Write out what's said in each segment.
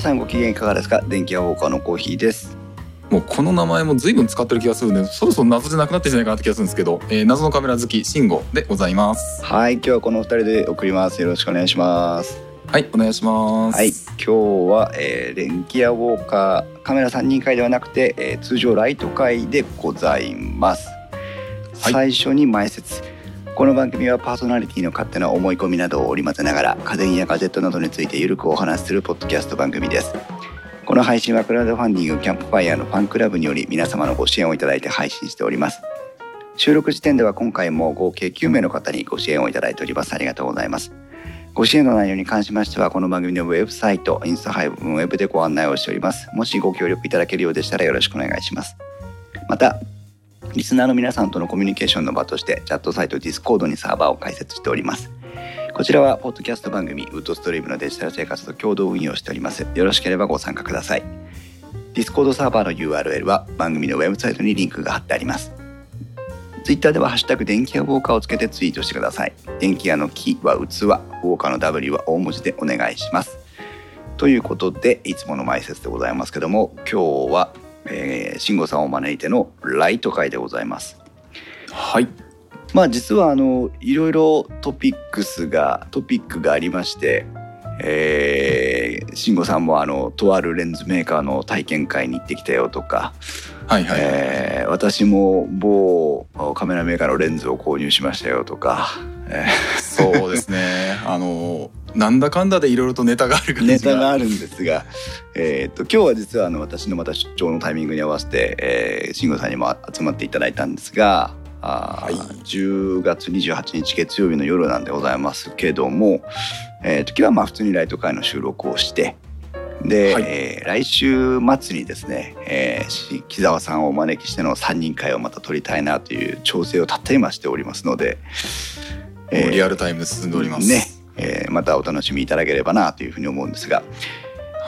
皆さんご機嫌いかがですか？電気屋ウォーカーのコーヒーです。もうこの名前も随分使ってる気がするんでそろそろ謎じゃなくなってんじゃないかなって気がするんですけど、えー、謎のカメラ好き慎吾でございます。はい今日はこの二人で送ります。よろしくお願いします。はいお願いします。はい今日は、えー、電気屋ウォーカーカメラ3人会ではなくて、えー、通常ライト会でございます、はい。最初に前説この番組はパーソナリティの勝手な思い込みなどを織り交ぜながら家電やガジェットなどについてゆるくお話しするポッドキャスト番組です。この配信はクラウドファンディングキャンプファイヤーのファンクラブにより皆様のご支援をいただいて配信しております。収録時点では今回も合計9名の方にご支援をいただいております。ありがとうございますご支援の内容に関しましてはこの番組のウェブサイトインスタ配分ウェブでご案内をしております。もしご協力いただけるようでしたらよろしくお願いします。またリスナーの皆さんとのコミュニケーションの場としてチャットサイト Discord にサーバーを開設しておりますこちらはポッドキャスト番組ウッドストリームのデジタル生活と共同運用しておりますよろしければご参加ください Discord サーバーの URL は番組のウェブサイトにリンクが貼ってありますツイッターではハッシュタグ電気屋ウォーカーをつけてツイートしてください。電気屋の木は器、ウォーカーの W は大文字でお願いします。ということで、いつもの前説でございますけども、今日は、えー、慎吾さんを招いてのライト会でございます。はい。まあ実はあのいろいろトピックスがトピックがありまして、えー、慎吾さんもあのとあるレンズメーカーの体験会に行ってきたよとか、はいはい、えー私も某カメラメーカーのレンズを購入しましたよとか、えそうですね。あのなんだかんだでいろいろとネタがあるネタがあるんですが、えー、と今日は実はあの私のまた出張のタイミングに合わせて、えー、慎吾さんにも集まっていただいたんですが。あーはい。10月28日月曜日の夜なんでございますけども、えー、時はまあ普通にライト会の収録をしてで、はい。えー来週末にですね、えーし木澤さんをお招きしての3人会をまた撮りたいなという調整をたった今しておりますので、えーリアルタイムで進んでおります。ね、えーまたお楽しみいただければなというふうに思うんですが、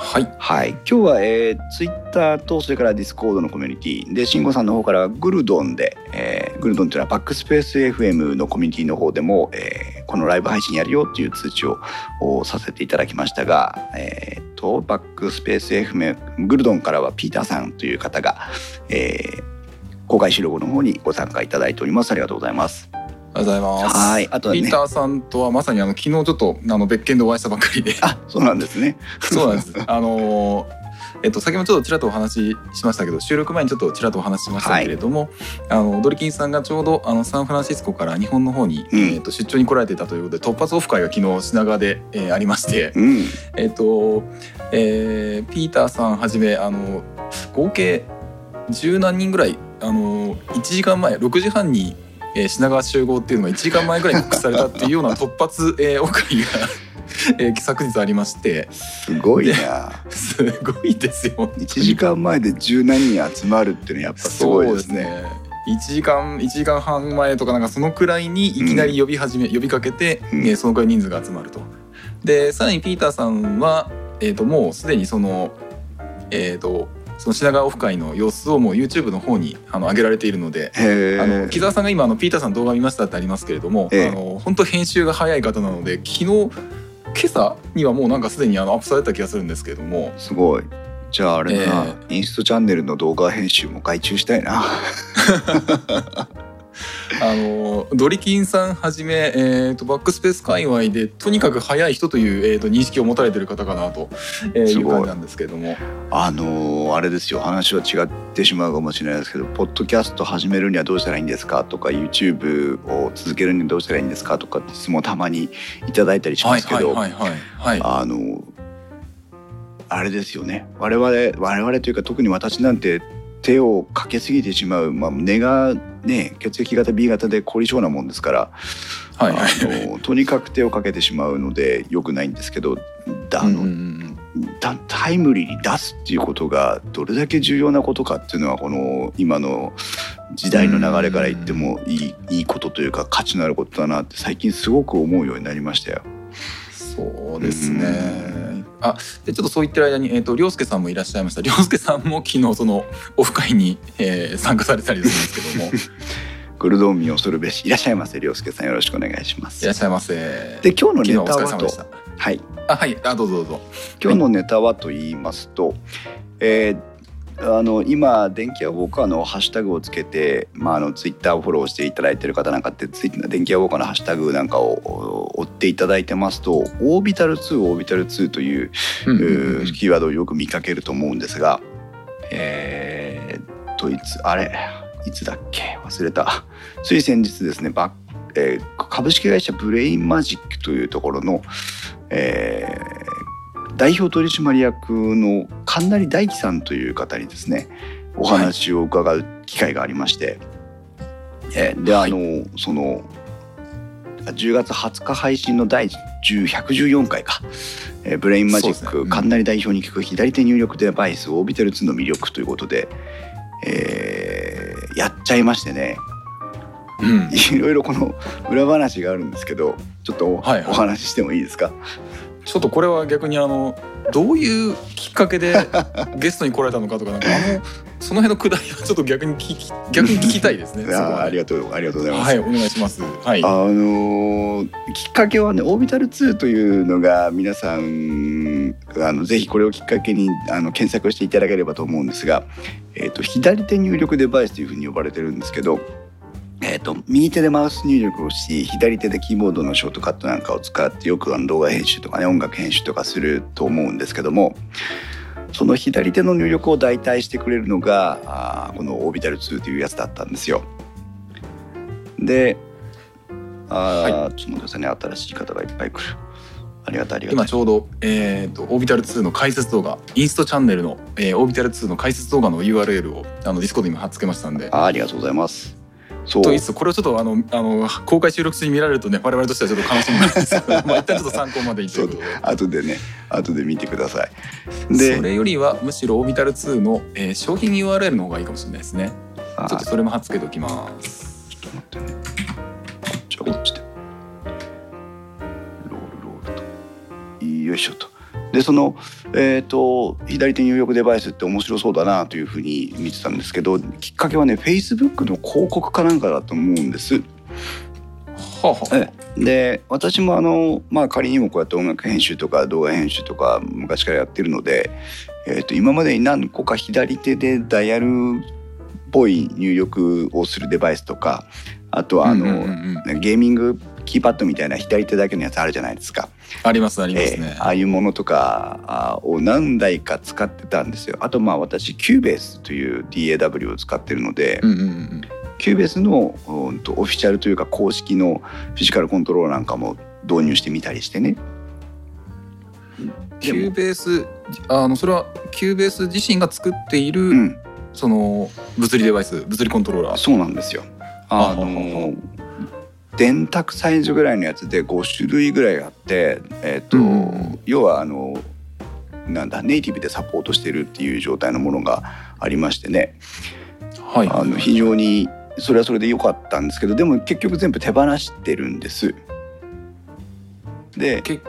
はい。はい、今日は、えー、ツイッターとそれからディスコードのコミュニティ。で慎吾さんの方からグルドンで、えーグルドンというのはバックスペース FM のコミュニティの方でも、えーこのライブ配信やるよっていう通知をおさせていただきましたが、えーとバックスペース FM グルドンからはピーターさんという方が、えー公開収録の方にご参加いただいております。ありがとうございます。ありがとうございます。はいあとはね。ピーターさんとはまさにあの昨日ちょっとあの別件でお会いしたばっかりで。あそうなんですね。そうなんです。あのーえっと、先ほどちょっとちらっとお話ししましたけど収録前にちょっとちらっとお話ししましたけれども、あのドリキンさんがちょうどあのサンフランシスコから日本の方に、うん。えっと出張に来られていたということで突発オフ会が昨日品川で、えーありまして、うん。えっとえーピーターさんはじめあの合計十何人ぐらいあの1時間前6時半に、えー品川集合っていうのが1時間前ぐらいに告知されたっていうような 突発、えーオフ会が、えー昨日ありましてすごいな。すごいですよ。1時間前で十何人集まるっていうのはやっぱすごいですね。ですね。1時間1時間半前とかなんかそのくらいにいきなり呼び始め、呼びかけて、うんえーそのくらい人数が集まると。でさらにピーターさんは、えー、ともうすでにそのえっ、とその品川オフ会の様子をもう YouTube の方にあの上げられているので。へあのえ。木澤さんが今あのピーターさんの動画見ましたってありますけれども、ええあの本当編集が早い方なので昨日今朝にはもうなんかすでにあのアップされた気がするんですけれどもすごい。じゃああれだな、えインストチャンネルの動画編集も外注したいな。あのドリキンさんはじめ、えー、とバックスペース界隈でとにかく早い人という、えー、と認識を持たれている方かなと、えーすごい。いう感じなんですけれども。あのーあれですよ。話は違ってしまうかもしれないですけどポッドキャスト始めるにはどうしたらいいんですかとか YouTube を続けるにはどうしたらいいんですかとかって質問をたまにいただいたりしますけど、あのーあれですよね。我々我々というか特に私なんて手をかけすぎてしまう、まあ、根がね血液型 B 型で凝り性なもんですからはいはい。あのとにかく手をかけてしまうので良くないんですけどだあの、だタイムリーに出すっていうことがどれだけ重要なことかっていうのはこの今の時代の流れから言ってもいいいいことというか価値のあることだなって最近すごく思うようになりましたよ。そうですね。あでちょっとそう言ってる間に、えー、と涼介さんもいらっしゃいました。涼介さんも昨日そのオフ会に、えー参加されたりするんですけども。グルドンミ恐るべしいらっしゃいませ涼介さん。よろしくお願いします。いらっしゃいませ。で今日のネタはとはい。ああはい。あどうぞどうぞ。今日のネタはと言いますと、えーあの今電気屋ウォーカーのハッシュタグをつけて、まあ、あのツイッターをフォローしていただいている方なんかってツイ電気屋ウォーカーのハッシュタグなんかを追っていただいてますとオービタル2オービタル2という,、キーワードをよく見かけると思うんですがえーっといつあれいつだっけ？忘れた。つい先日ですねバえー株式会社ブレインマジックというところの、えー代表取締役の神成大樹さんという方にですねお話を伺う機会がありまして、えーであの、その10月20日配信の第10 114回か、えーブレインマジック、ね。うん。神成代表に聞く左手入力デバイスオービタル2の魅力ということで、えーやっちゃいましてね。うん。いろいろこの裏話があるんですけどちょっとお,、はいはい。お話ししてもいいですか？ちょっとこれは逆にあのどういうきっかけで ゲストに来られたのかとかなんかあのその辺のくだりはちょっと逆に聞き逆に聞きたいですね。あーありがとうありがとうございます。はいお願いします。はい。あのーきっかけはねオービタル2というのが皆さんあのぜひこれをきっかけにあの検索していただければと思うんですが、えー、と左手入力デバイスというふうに呼ばれてるんですけど、えー、と右手でマウス入力をし左手でキーボードのショートカットなんかを使ってよくあの動画編集とかね音楽編集とかすると思うんですけどもその左手の入力を代替してくれるのがあーこのオービタル2というやつだったんですよ。であー、ちょっと待ってくださいね新しい方がいっぱい来る。ありがたいありがたい。今ちょうど、えー、とオービタル2の解説動画インストチャンネルの、えー、オービタル2の解説動画の URL をあのディスコードに今貼っつけましたんで。あありがとうございます。そうと言いつつこれをちょっとあのあの公開収録中に見られるとね我々としてはちょっと悲しみなんですけど まあ一旦ちょっと参考までいうことで。後でね後で見てください。でそれよりはむしろオービタル2の、えー商品 URL の方がいいかもしれないですね。あちょっとそれも貼っつけておきます。ちょっと待ってね。こっちはこっちで。ロールロールと。よいしょと。でその、えー、と左手入力デバイスって面白そうだなというふうに見てたんですけどきっかけはね Facebook の広告かなんかだと思うんです。はあはあ。ええ。で私もあの、まあ、仮にもこうやって音楽編集とか動画編集とか昔からやってるので、えー、と今までに何個か左手でダイヤルっぽい入力をするデバイスとかあとはあの、ゲーミングキーパッドみたいな左手だけのやつあるじゃないですか。ありますありますねえ。ーああいうものとかあを何台か使ってたんですよ。あとまあ私キューベースという DAW を使ってるので、うんうんうんキューベースのうんとオフィシャルというか公式のフィジカルコントローラーなんかも導入してみたりしてね。キューベースあのそれはキューベース自身が作っている、うん、その物理デバイス物理コントローラー。そうなんですよ。あの電卓サイズぐらいのやつで5種類ぐらいあって、えっとうん要はあのなんだネイティブでサポートしてるっていう状態のものがありましてね、はいあの非常にそれはそれで良かったんですけどでも結局全部手放してるんです。で結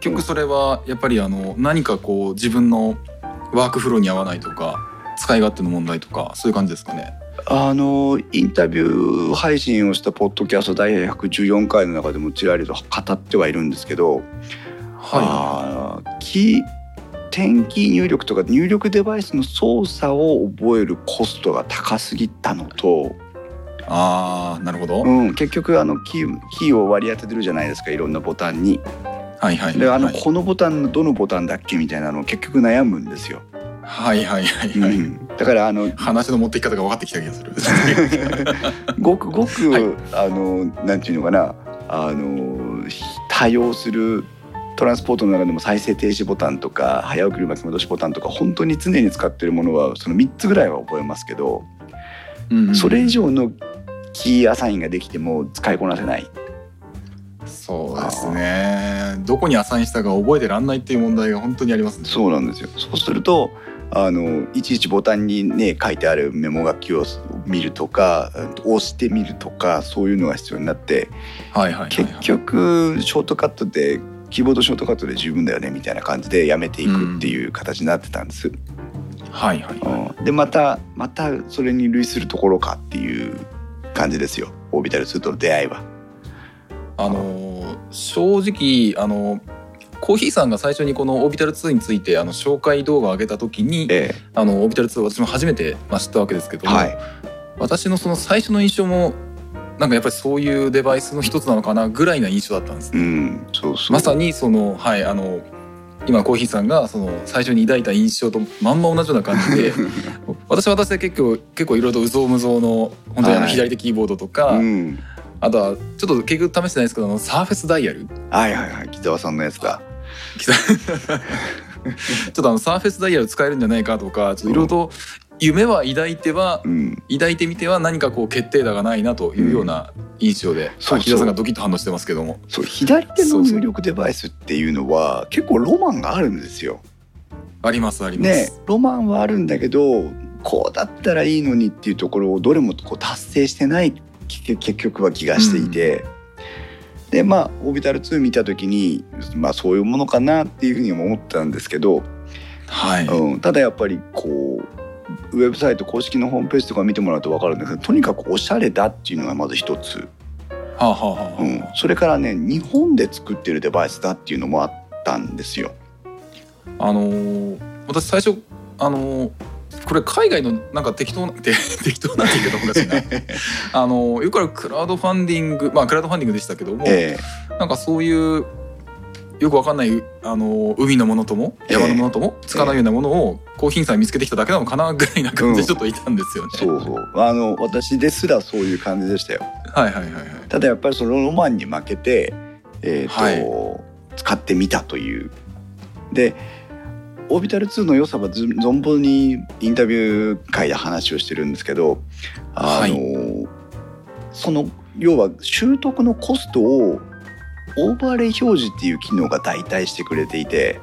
局それはやっぱりあの何かこう自分のワークフローに合わないとか使い勝手の問題とかそういう感じですかね。あのインタビュー配信をしたポッドキャスト第114回の中でもちらりと語ってはいるんですけど、はあーキー点キー入力とか入力デバイスの操作を覚えるコストが高すぎたのと、い。ああなるほど。うん、結局あのキーキーを割り当ててるじゃないですかいろんなボタンに。はいはいであの、はいこのボタンのどのボタンだっけみたいなのを結局悩むんですよ。はいはいはいはい。うんだからあの話の持ってき方が分かってきた気がする。ごくごく、はいあのなんていうのかなあの多用するトランスポートの中でも再生停止ボタンとか早送り巻き戻しボタンとか本当に常に使ってるものはその3つぐらいは覚えますけど、うんうんそれ以上のキーアサインができても使いこなせない。そうですね。どこにアサインしたか覚えてらんないっていう問題が本当にありますね。そうなんですよそうするとあのいちいちボタンにね書いてあるメモ書きを見るとか押してみるとかそういうのが必要になってはいはい。結局ショートカットでキーボードショートカットで十分だよねみたいな感じでやめていくっていう形になってたんです。はいはいはい。うんでまたまたそれに類するところかっていう感じですよオービタル2との出会いは。あのー正直あのコーヒーさんが最初にこのオービタル2についてあの紹介動画を上げた時に、えあのオービタル2私も初めて、まあ、知ったわけですけえども、はい。私のその最初の印象もなんかやっぱりそういうデバイスの一つなのかなぐらいな印象だったんです。ね。うんそうそう。まさにそのはいあの今コーヒーさんがその最初に抱いた印象とまんま同じような感じで 私は私で結構結構いろいろとうぞうむぞうの本当にあのはい。左手キーボードとか、うん。あとはちょっと結局試してないですけどあのサーフェスダイヤル。はいはいはい。木澤さんのやつだちょっとあのサーフェスダイヤル使えるんじゃないかとかちょっといろいろと夢は抱いてはうん。抱いてみては何かこう決定打がないなというような印象で、木田さんがドキッと反応してますけども。そう左手の入力デバイスっていうのは結構ロマンがあるんですよ。ありますあります。ねロマンはあるんだけどこうだったらいいのにっていうところをどれもこう達成してない結結局は気がしていて、でまあ「オービタル2」見た時にまあそういうものかなっていうふうにも思ったんですけど、はい、うん、ただやっぱりこうウェブサイト公式のホームページとか見てもらうと分かるんですけどとにかくおしゃれだっていうのがまず一つ、はあ、はあはあ。うん、それからね日本で作ってるデバイスだっていうのもあったんですよ。あのー私最初あのーこれ海外のなんか適当なて 適当なって言い方もおかしいな あのーよくあるクラウドファンディングまあクラウドファンディングでしたけども、えなんかそういうよくわかんないあのー海のものともええ山のものともつかないようなものをコーヒーさん見つけてきただけなのかなぐらいな感じでちょっといたんですよね。えそうそうあの私ですらそういう感じでしたよ。はいはいはいはい。ただやっぱりそのロマンに負けて、えーとはい使ってみたという。でオービタル2の良さはず存分にインタビュー会で話をしてるんですけどあの、その要は習得のコストをオーバーレイ表示っていう機能が代替してくれていて、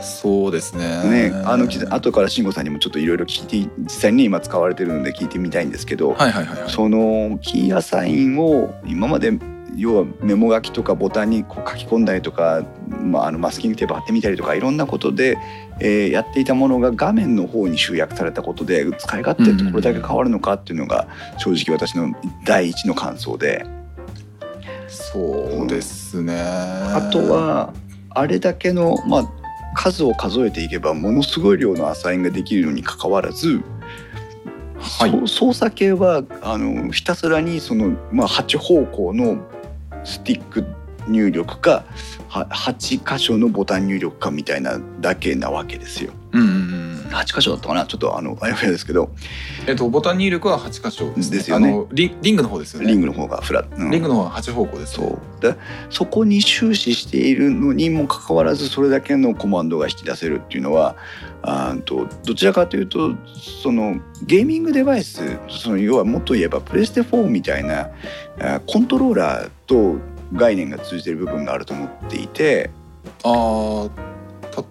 そうですね。ね、あのき後から慎吾さんにもちょっといろいろ聞いて実際に今使われてるので聞いてみたいんですけど、はいはいはいはい。そのキーアサインを今まで要はメモ書きとかボタンにこう書き込んだりとか、まあ、あのマスキングテープ貼ってみたりとかいろんなことで、えーやっていたものが画面の方に集約されたことで使い勝手ってこれだけ変わるのかっていうのが正直私の第一の感想で。そうですね。あとはあれだけの、まあ、数を数えていけばものすごい量のアサインができるのにかかわらずはい。操作系はあのひたすらにその、まあ、8方向のスティック入力かは8箇所のボタン入力かみたいなだけなわけですよ。うんうんうん。8箇所だったかな？ちょっとあのあやふやですけど。えっとボタン入力は8箇所です,、ですよね。あのリリングの方ですよね。リングの方がフラット、うん。リングの方は8方向です、そう。でそこに終始しているのにもかかわらずそれだけのコマンドが引き出せるっていうのはあーとどちらかというとそのゲーミングデバイスその要はもっと言えばプレステ4みたいなコントローラーと概念が通じてる部分があると思っていて。あー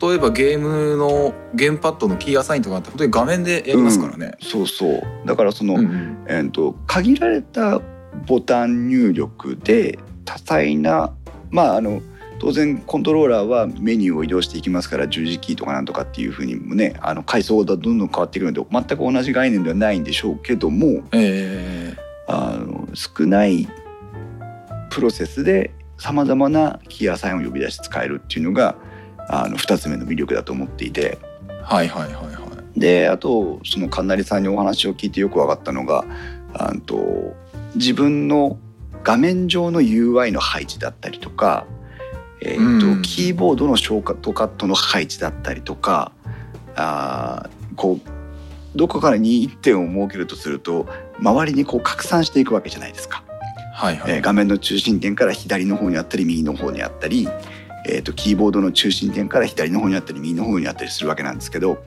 例えばゲームのゲームパッドのキーアサインとかって本当に画面でやりますからね。そうそう。だからその、うんうん。えー、と限られたボタン入力で多彩なまああの当然コントローラーはメニューを移動していきますから十字キーとかなんとかっていうふうにもねあの階層がどんどん変わっていくので全く同じ概念ではないんでしょうけどもえ。あの少ないプロセスでさまざまなキーアサインを呼び出し使えるっていうのがあの2つ目の魅力だと思っていて。ーはいはいはいはい。であとその神成さんにお話を聞いてよく分かったのがあんと自分の画面上の UI の配置だったりとか、えーとうんキーボードのショートカットの配置だったりとかあーこうどこからに1点を設けるとすると周りにこう拡散していくわけじゃないですか。はいはい。えー画面の中心点から左の方にあったり右の方にあったり、えー、とキーボードの中心点から左の方にあったり右の方にあったりするわけなんですけど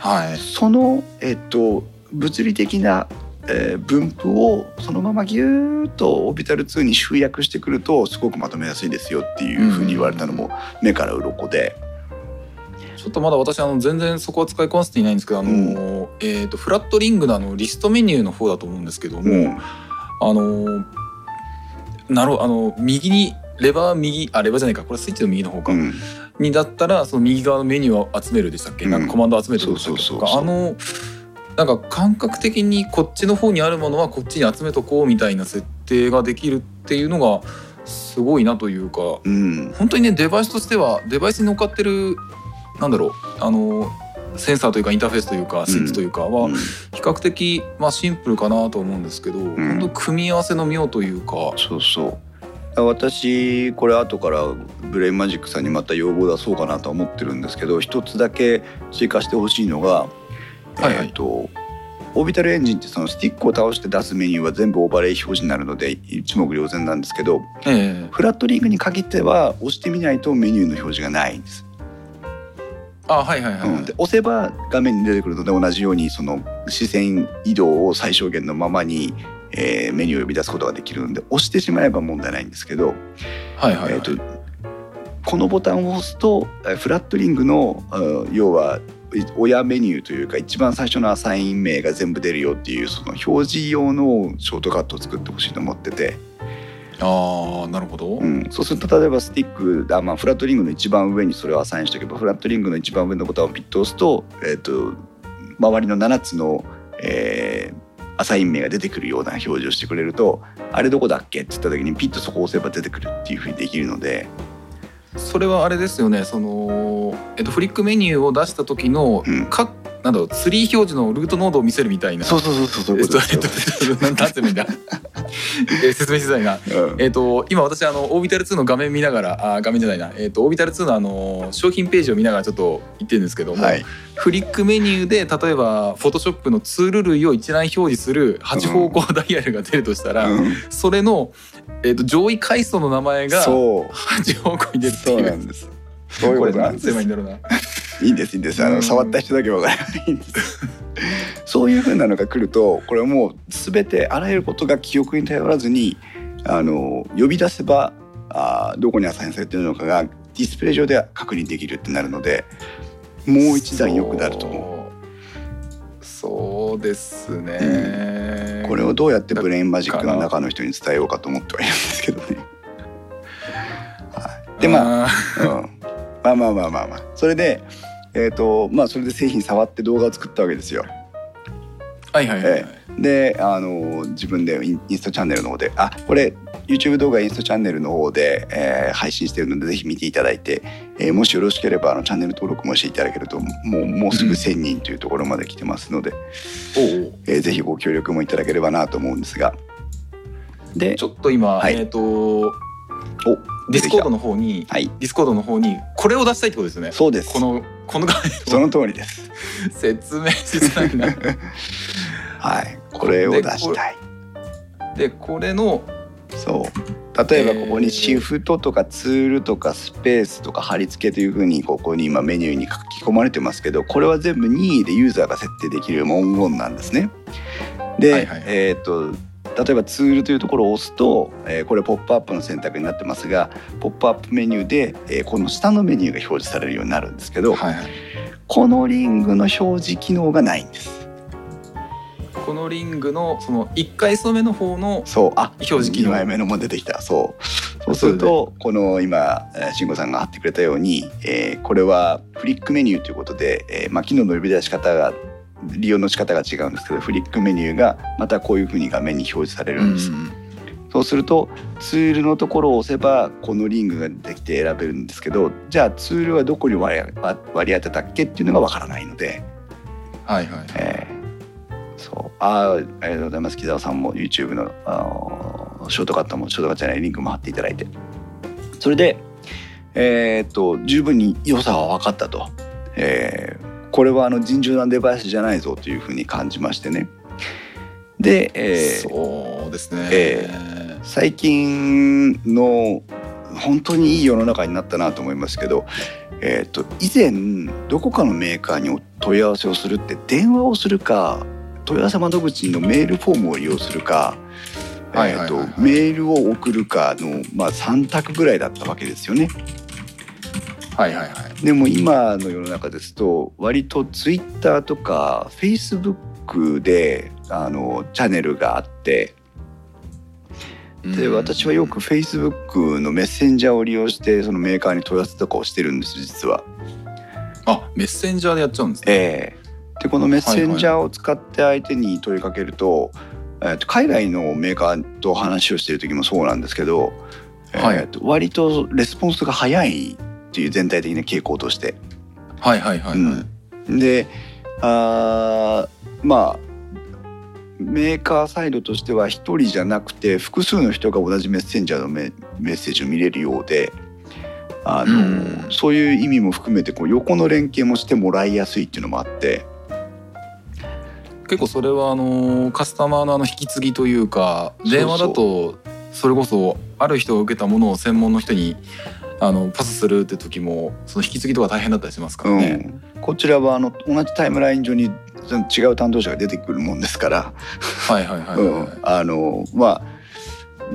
はい。その、えっと、物理的な、えー分布をそのままギューッとオービタル2に集約してくるとすごくまとめやすいですよっていうふうに言われたのも目から鱗で、ちょっとまだ私あの全然そこは使いこなせていないんですけどあの、えっ、とフラットリングのあのリストメニューの方だと思うんですけども、うんあのなるほどあの右にレバー右あレバーじゃないか。これスイッチの右の方か、うん。にだったらその右側のメニューを集めるでしたっけ、うんなん。かコマンドを集めてるでしたっけ？とかあのなんか感覚的にこっちの方にあるものはこっちに集めとこうみたいな設定ができるっていうのがすごいなというか。うん。本当にねデバイスとしてはデバイスに乗っかってるなんだろうあのセンサーというかインターフェースというかスイッチというかはうん。比較的、まあ、シンプルかなと思うんですけど、ん。本当組み合わせの妙というか。そうそう。私これ後からブレインマジックさんにまた要望出そうかなとは思ってるんですけど一つだけ追加してほしいのが、はいはい。えっ、とオービタルエンジンってそのスティックを倒して出すメニューは全部オーバーレイ表示になるので一目瞭然なんですけどええ。フラットリングに限っては押してみないとメニューの表示がないんです。あはいはいはい、はいうん、で押せば画面に出てくるので同じようにその視線移動を最小限のままに、えーメニューを呼び出すことができるので押してしまえば問題ないんですけど、はいはいはい、えー、とこのボタンを押すとえーフラットリングのうん要は親メニューというか一番最初のアサイン名が全部出るよっていうその表示用のショートカットを作ってほしいと思ってて、あなるほど、うん、そうすると例えばスティックあ、まあ、フラットリングの一番上にそれをアサインしておけばフラットリングの一番上のボタンをピッと押すと,、えー、と周りの7つの、えーアサイン名が出てくるような表示をしてくれるとあれどこだっけって言った時にピッとそこを押せば出てくるっていうふうにできるので、それはあれですよね。その、えっと、フリックメニューを出した時の、うん。かなんだろうツリー表示のルートノードを見せるみたいな。そうそうそうそうそういえうことえですよ。っとなんなんて言えばいいんだ。えー説明しづらいな。うん。えっと今私あのオービタル2の画面見ながらあ画面じゃないな。えっとオービタル2のあの商品ページを見ながらちょっと言ってるんですけども、はい。フリックメニューで例えばフォトショップのツール類を一覧表示する8方向ダイヤルが出るとしたら、うん。それの、えっと上位階層の名前がそう。8方向に出るってそういうなんです。そういうこと？なんですいいんだろうな。いいんですいいんです。あうん。の触った人だけわからないんです。そういうふうなのが来るとこれはもう全てあらゆることが記憶に頼らずにあの呼び出せばあどこにアサインされているのかがディスプレイ上で確認できるってなるのでもう一段良くなると思う。そう。そうですね、これをどうやってブレインマジックの中の人に伝えようかと思ってはいるんですけどね。はい、でまあ、あうん、まあまあまあまあまあそれでえっ、とまあそれで製品触って動画を作ったわけですよ。ーはいはいはい、はい。であの自分でインスタチャンネルの方であこれ YouTube 動画インスタチャンネルの方で、えー配信してるのでぜひ見ていただいて、えーもしよろしければあのチャンネル登録もしていただけるともうもうすぐ1,000人というところまで来てますので、おうおう。えーぜひご協力もいただければなと思うんですが。でちょっと今、はい。えっ、とおディスコードのの方にはい。ディスコードの方にこれを出したいってことですよね。そうです。このこの画その通りです。説明しづら。い なはい。これを出したい。でこれのそう。例えばここにシフトとかツールとかスペースとか貼り付けというふうにここに今メニューに書き込まれてますけどこれは全部任意でユーザーが設定できる文言なんですね。で、はいはいえっ、と例えばツールというところを押すと、えーこれポップアップの選択になってますがポップアップメニューで、えーこの下のメニューが表示されるようになるんですけど、はいはい。このリングの表示機能がないんです。このリングのその1階層目の方のそう。あ表示機能。2枚目のも出てきた。そう。そうするとこの今えー慎吾さんが貼ってくれたように、えーこれはフリックメニューということで、えーまあ、機能の呼び出し方が利用の仕方が違うんですけどフリックメニューがまたこういうふうに画面に表示されるんです、うんそうするとツールのところを押せばこのリングが出てきて選べるんですけどじゃあツールはどこに割り当てたっけっていうのがわからないので、はいはい。えーそう。あーありがとうございます。木澤さんも YouTube のあのショートカットもショートカットじゃないリンクも貼っていただいて。それでえーっと十分に良さは分かったと、えーこれはあの尋常なデバイスじゃないぞというふうに感じましてね。で、えーそうですね、え最近の本当にいい世の中になったなと思いますけど、えー、と以前どこかのメーカーにお問い合わせをするって電話をするか問い合わせ窓口のメールフォームを利用するか、メールを送るかの、まあ、3択ぐらいだったわけですよね。はいはいはい。でも今の世の中ですと割とツイッターとかフェイスブックであのチャンネルがあってでうん。私はよく Facebook のメッセンジャーを利用してそのメーカーに問い合わせとかをしてるんです実は。あメッセンジャーでやっちゃうんですね。ええ。でこのメッセンジャーを使って相手に問いかけると,、えーと海外のメーカーと話をしている時もそうなんですけど、はい。えーと割とレスポンスが早いっていう全体的な傾向として。はいはいはいはい、うん。であーまあメーカーサイドとしては一人じゃなくて複数の人が同じメッセンジャーのメメッセージを見れるようであの、うん。そういう意味も含めてこう横の連携もしてもらいやすいっていうのもあって。結構それはあのカスタマーのあの引き継ぎというか電話だとそれこそある人が受けたものを専門の人にあのパスするって時もその引き継ぎとか大変だったりしますからね。うん、こちらはあの同じタイムライン上に違う担当者が出てくるもんですから、はいはいはいはい、うん、あのまあ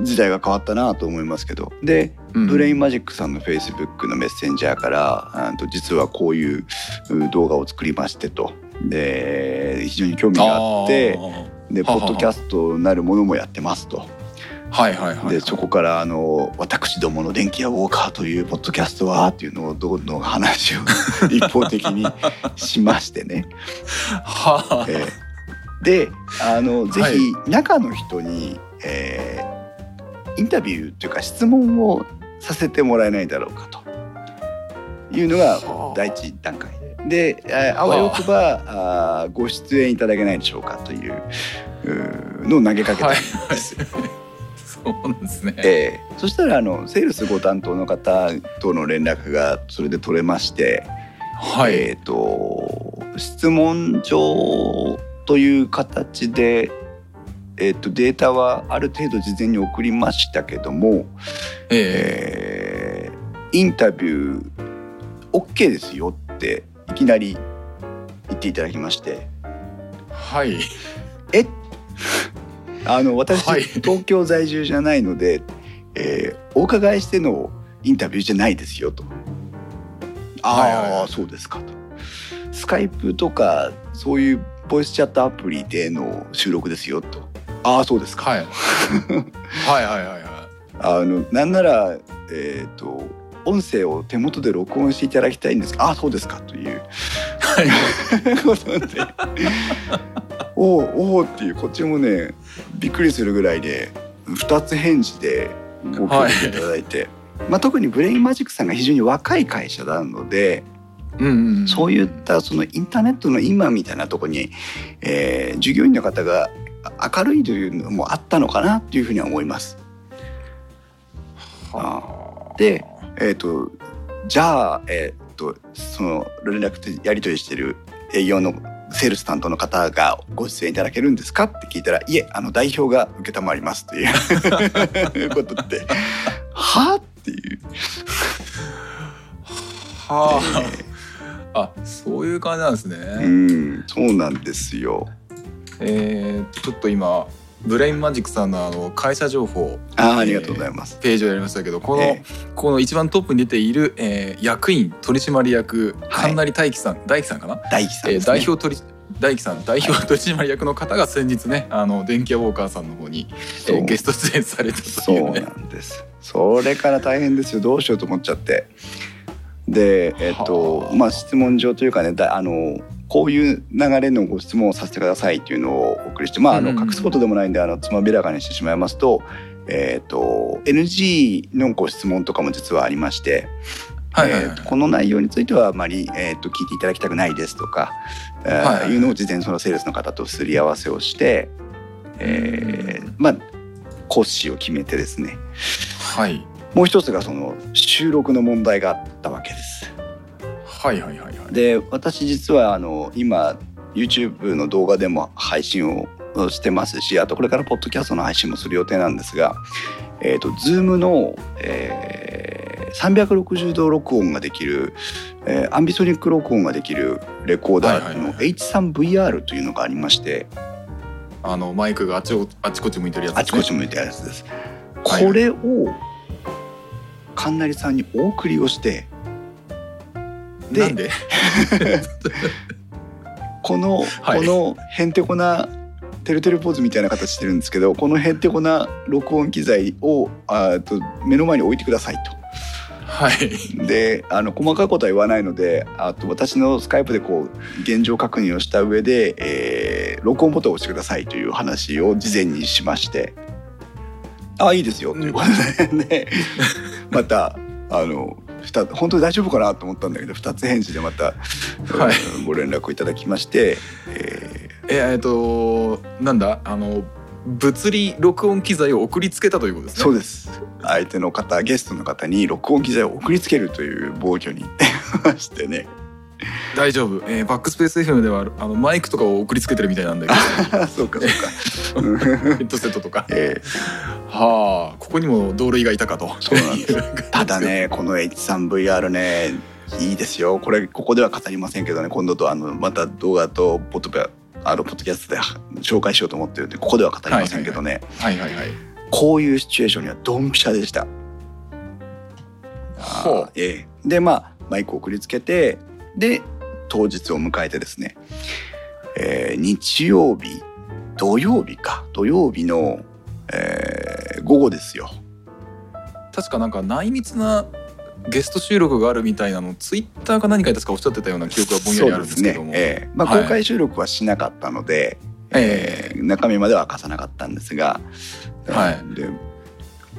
時代が変わったなと思いますけど。でうん。ブレインマジックさんのフェイスブックのメッセンジャーからあと実はこういうう動画を作りましてと。で非常に興味があってでポッドキャストなるものもやってますとはいはいはい。はいでそこからあの「私どもの電気屋ウォーカーというポッドキャストは」っていうのをどんどん話を一方的にしましてね。はえーであのぜはい。ひ中の人に、えーインタビューというか質問をさせてもらえないだろうかと。いうのがはあ。第一段階で。でえーあわよくばあ。ーご出演いただけないでしょうかというのを投げかけたんはい。です。そうなんですね。えーそしたらあのセールスご担当の方との連絡がそれで取れまして、はい、えー、と質問状という形で、えー、とデータはある程度事前に送りましたけども、ええ。ーインタビュー OK ですよっていきなり言っていただきまして。ーはい。えあの私、はい東京在住じゃないので、えーお伺いしてのインタビューじゃないですよと。ああ、そうですかと。スカイプとかそういうボイスチャットアプリでの収録ですよと。ああそうですか。はい はいはいはいはいあのなんならえっ、と音声を手元で録音していただきたいんです。がああそうですか。という。はい。ことでおうおうっていうこっちもねびっくりするぐらいで2つ返事でご協力い。ただいて、まあ、特にブレインマジックさんが非常に若い会社なのでうんうんそういったそのインターネットの今みたいなところに、えー従業員の方が明るいというのもあったのかなっていうふうには思います。はあ。でえー、とじゃあ、えー、とその連絡でやり取りしてる営業のセールス担当の方がご出演いただけるんですかって聞いたら「いえあの代表が承ります」という ことで「はあ?」っていう。はあ、あそういう感じなんですね。うんそうなんですよ。えー、ちょっと今ブレインマジックさんのあの会社情報あーありがとうございます。ページをやりましたけどこの、えこの一番トップに出ている、えー役員取締役はい神成大樹さん、大樹さんかな、大樹さんえー。代表取り大樹さん代表取締役の方が先日ねあの電気屋ウォーカーさんの方に、えそうーゲスト出演されたとそいううね。なんです。それから大変ですよ。どうしようと思っちゃって。で、えっとはあまあ質問状というかね、だあのこういう流れのご質問をさせてくださいっていうのをお送りして、まああのうん隠すことでもないんであのつまびらかにしてしまいますと、えっと NG のご質問とかも実はありまして、はいはいはい。えーとこの内容についてはあまり、えー、と聞いていただきたくないですとか、えーはいはいい。うのを事前にそのセールスの方とすり合わせをして、えーまあ骨子を決めてですね。はい。もう一つがその収録の問題があったわけです。はいはいはいはい。で私実はあの今 YouTube の動画でも配信をしてますしあとこれからポッドキャストの配信もする予定なんですが、えー、と Zoom の、えー360度録音ができる、えーアンビソニック録音ができるレコーダーのはいはいはい H3VR というのがありましてあのマイクがあちこあちこち向いてるやつですね。あちこち向いてあるやつです。はいこれを神成さんにお送りをしてでなんで？この、はい。このへんてこなてるてるポーズみたいな形してるんですけどこのへんてこな録音機材をあーと目の前に置いてくださいはい。と。であの細かいことは言わないのであと私のスカイプでこう現状確認をした上で、えー録音ボタンを押してくださいという話を事前にしまして。あいいですよ。ということで、ね、またあの二本当に大丈夫かなと思ったんだけど2つ返事でまた、はい。うんご連絡をいただきまして、えええっとなんだあの物理録音機材を送りつけたということですね。ーそうです。相手の方ゲストの方に録音機材を送りつけるという暴挙にま してね。大丈夫、えーバックスペース FM ではあのマイクとかを送りつけてるみたいなんだけそうかそうか、ヘッドセットとか。えはあここにも同類がいたかと。そうなんです。ただねこの H3VR ねいいですよ。これここでは語りませんけどね今度とあのまた動画とポッドキャあのポッドキャストで紹介しようと思ってるんでここでは語りませんけどね、はいはいはいこういうシチュエーションにはドンピシャでした。ほう。ええ。でまあマイクを送りつけてで当日を迎えてですね、えー日曜日土曜日か。土曜日の、えー午後ですよ。確かなんか内密なゲスト収録があるみたいなのツイッターか何かで確かおっしゃってたような記憶がぼんやりあるんですけども。そうですね。ええ。まあ、はい。公開収録はしなかったので、ええ。ー中身までは明かさなかったんですが、はい。で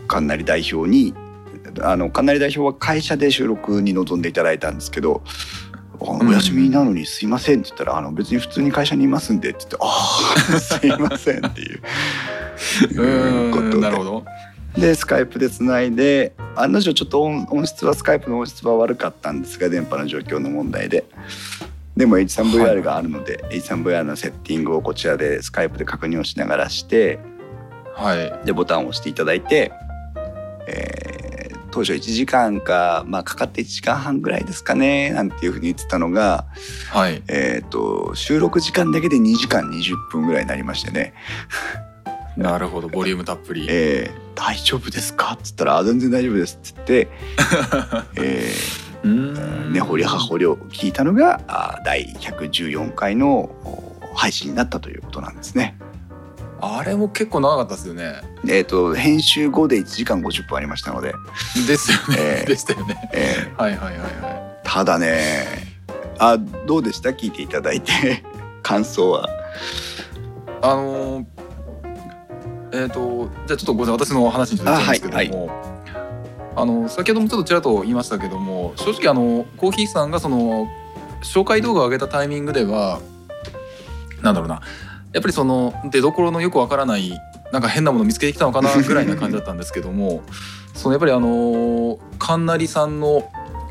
神成代表にあの神成代表は会社で収録に臨んでいただいたんですけど「あうんお休みなのにすいません」って言ったら「あの別に普通に会社にいますんで」って言って「ああ すいません」っていう。うことなるほど。でスカイプでつないで案の定ちょっと音音質はスカイプの音質は悪かったんですが電波の状況の問題で。でも H3VR があるので、H3VR のセッティングをこちらでスカイプで確認をしながらしてはい。でボタンを押していただいて、えー当初1時間か、まあ、かかって1時間半ぐらいですかねなんていうふうに言ってたのが、はい。えー、と収録時間だけで2時間20分ぐらいになりましてね。なるほど。ボリュームたっぷり、えー大丈夫ですか?」っつったらあ「全然大丈夫です」っつって、えうーー、ん。根掘り葉掘りを聞いたのがあ第114回のお配信になったということなんですね。あれも結構長かったですよね。えー、と編集後で1時間50分ありましたので、ですよね、えー。でしたよね。えー。はいはいはいはただねあどうでした？聞いていただいて。感想は。いあのーえっ、とじゃあちょっとごめんなさい。私の話にちょっとんですけども。あ、の先ほどもちょっとちらっと言いましたけども正直あのコーヒーさんがその紹介動画を上げたタイミングではなんだろうなやっぱりその出どころのよくわからないなんか変なもの見つけてきたのかな ぐらいな感じだったんですけどもそのやっぱりあの神成さんの、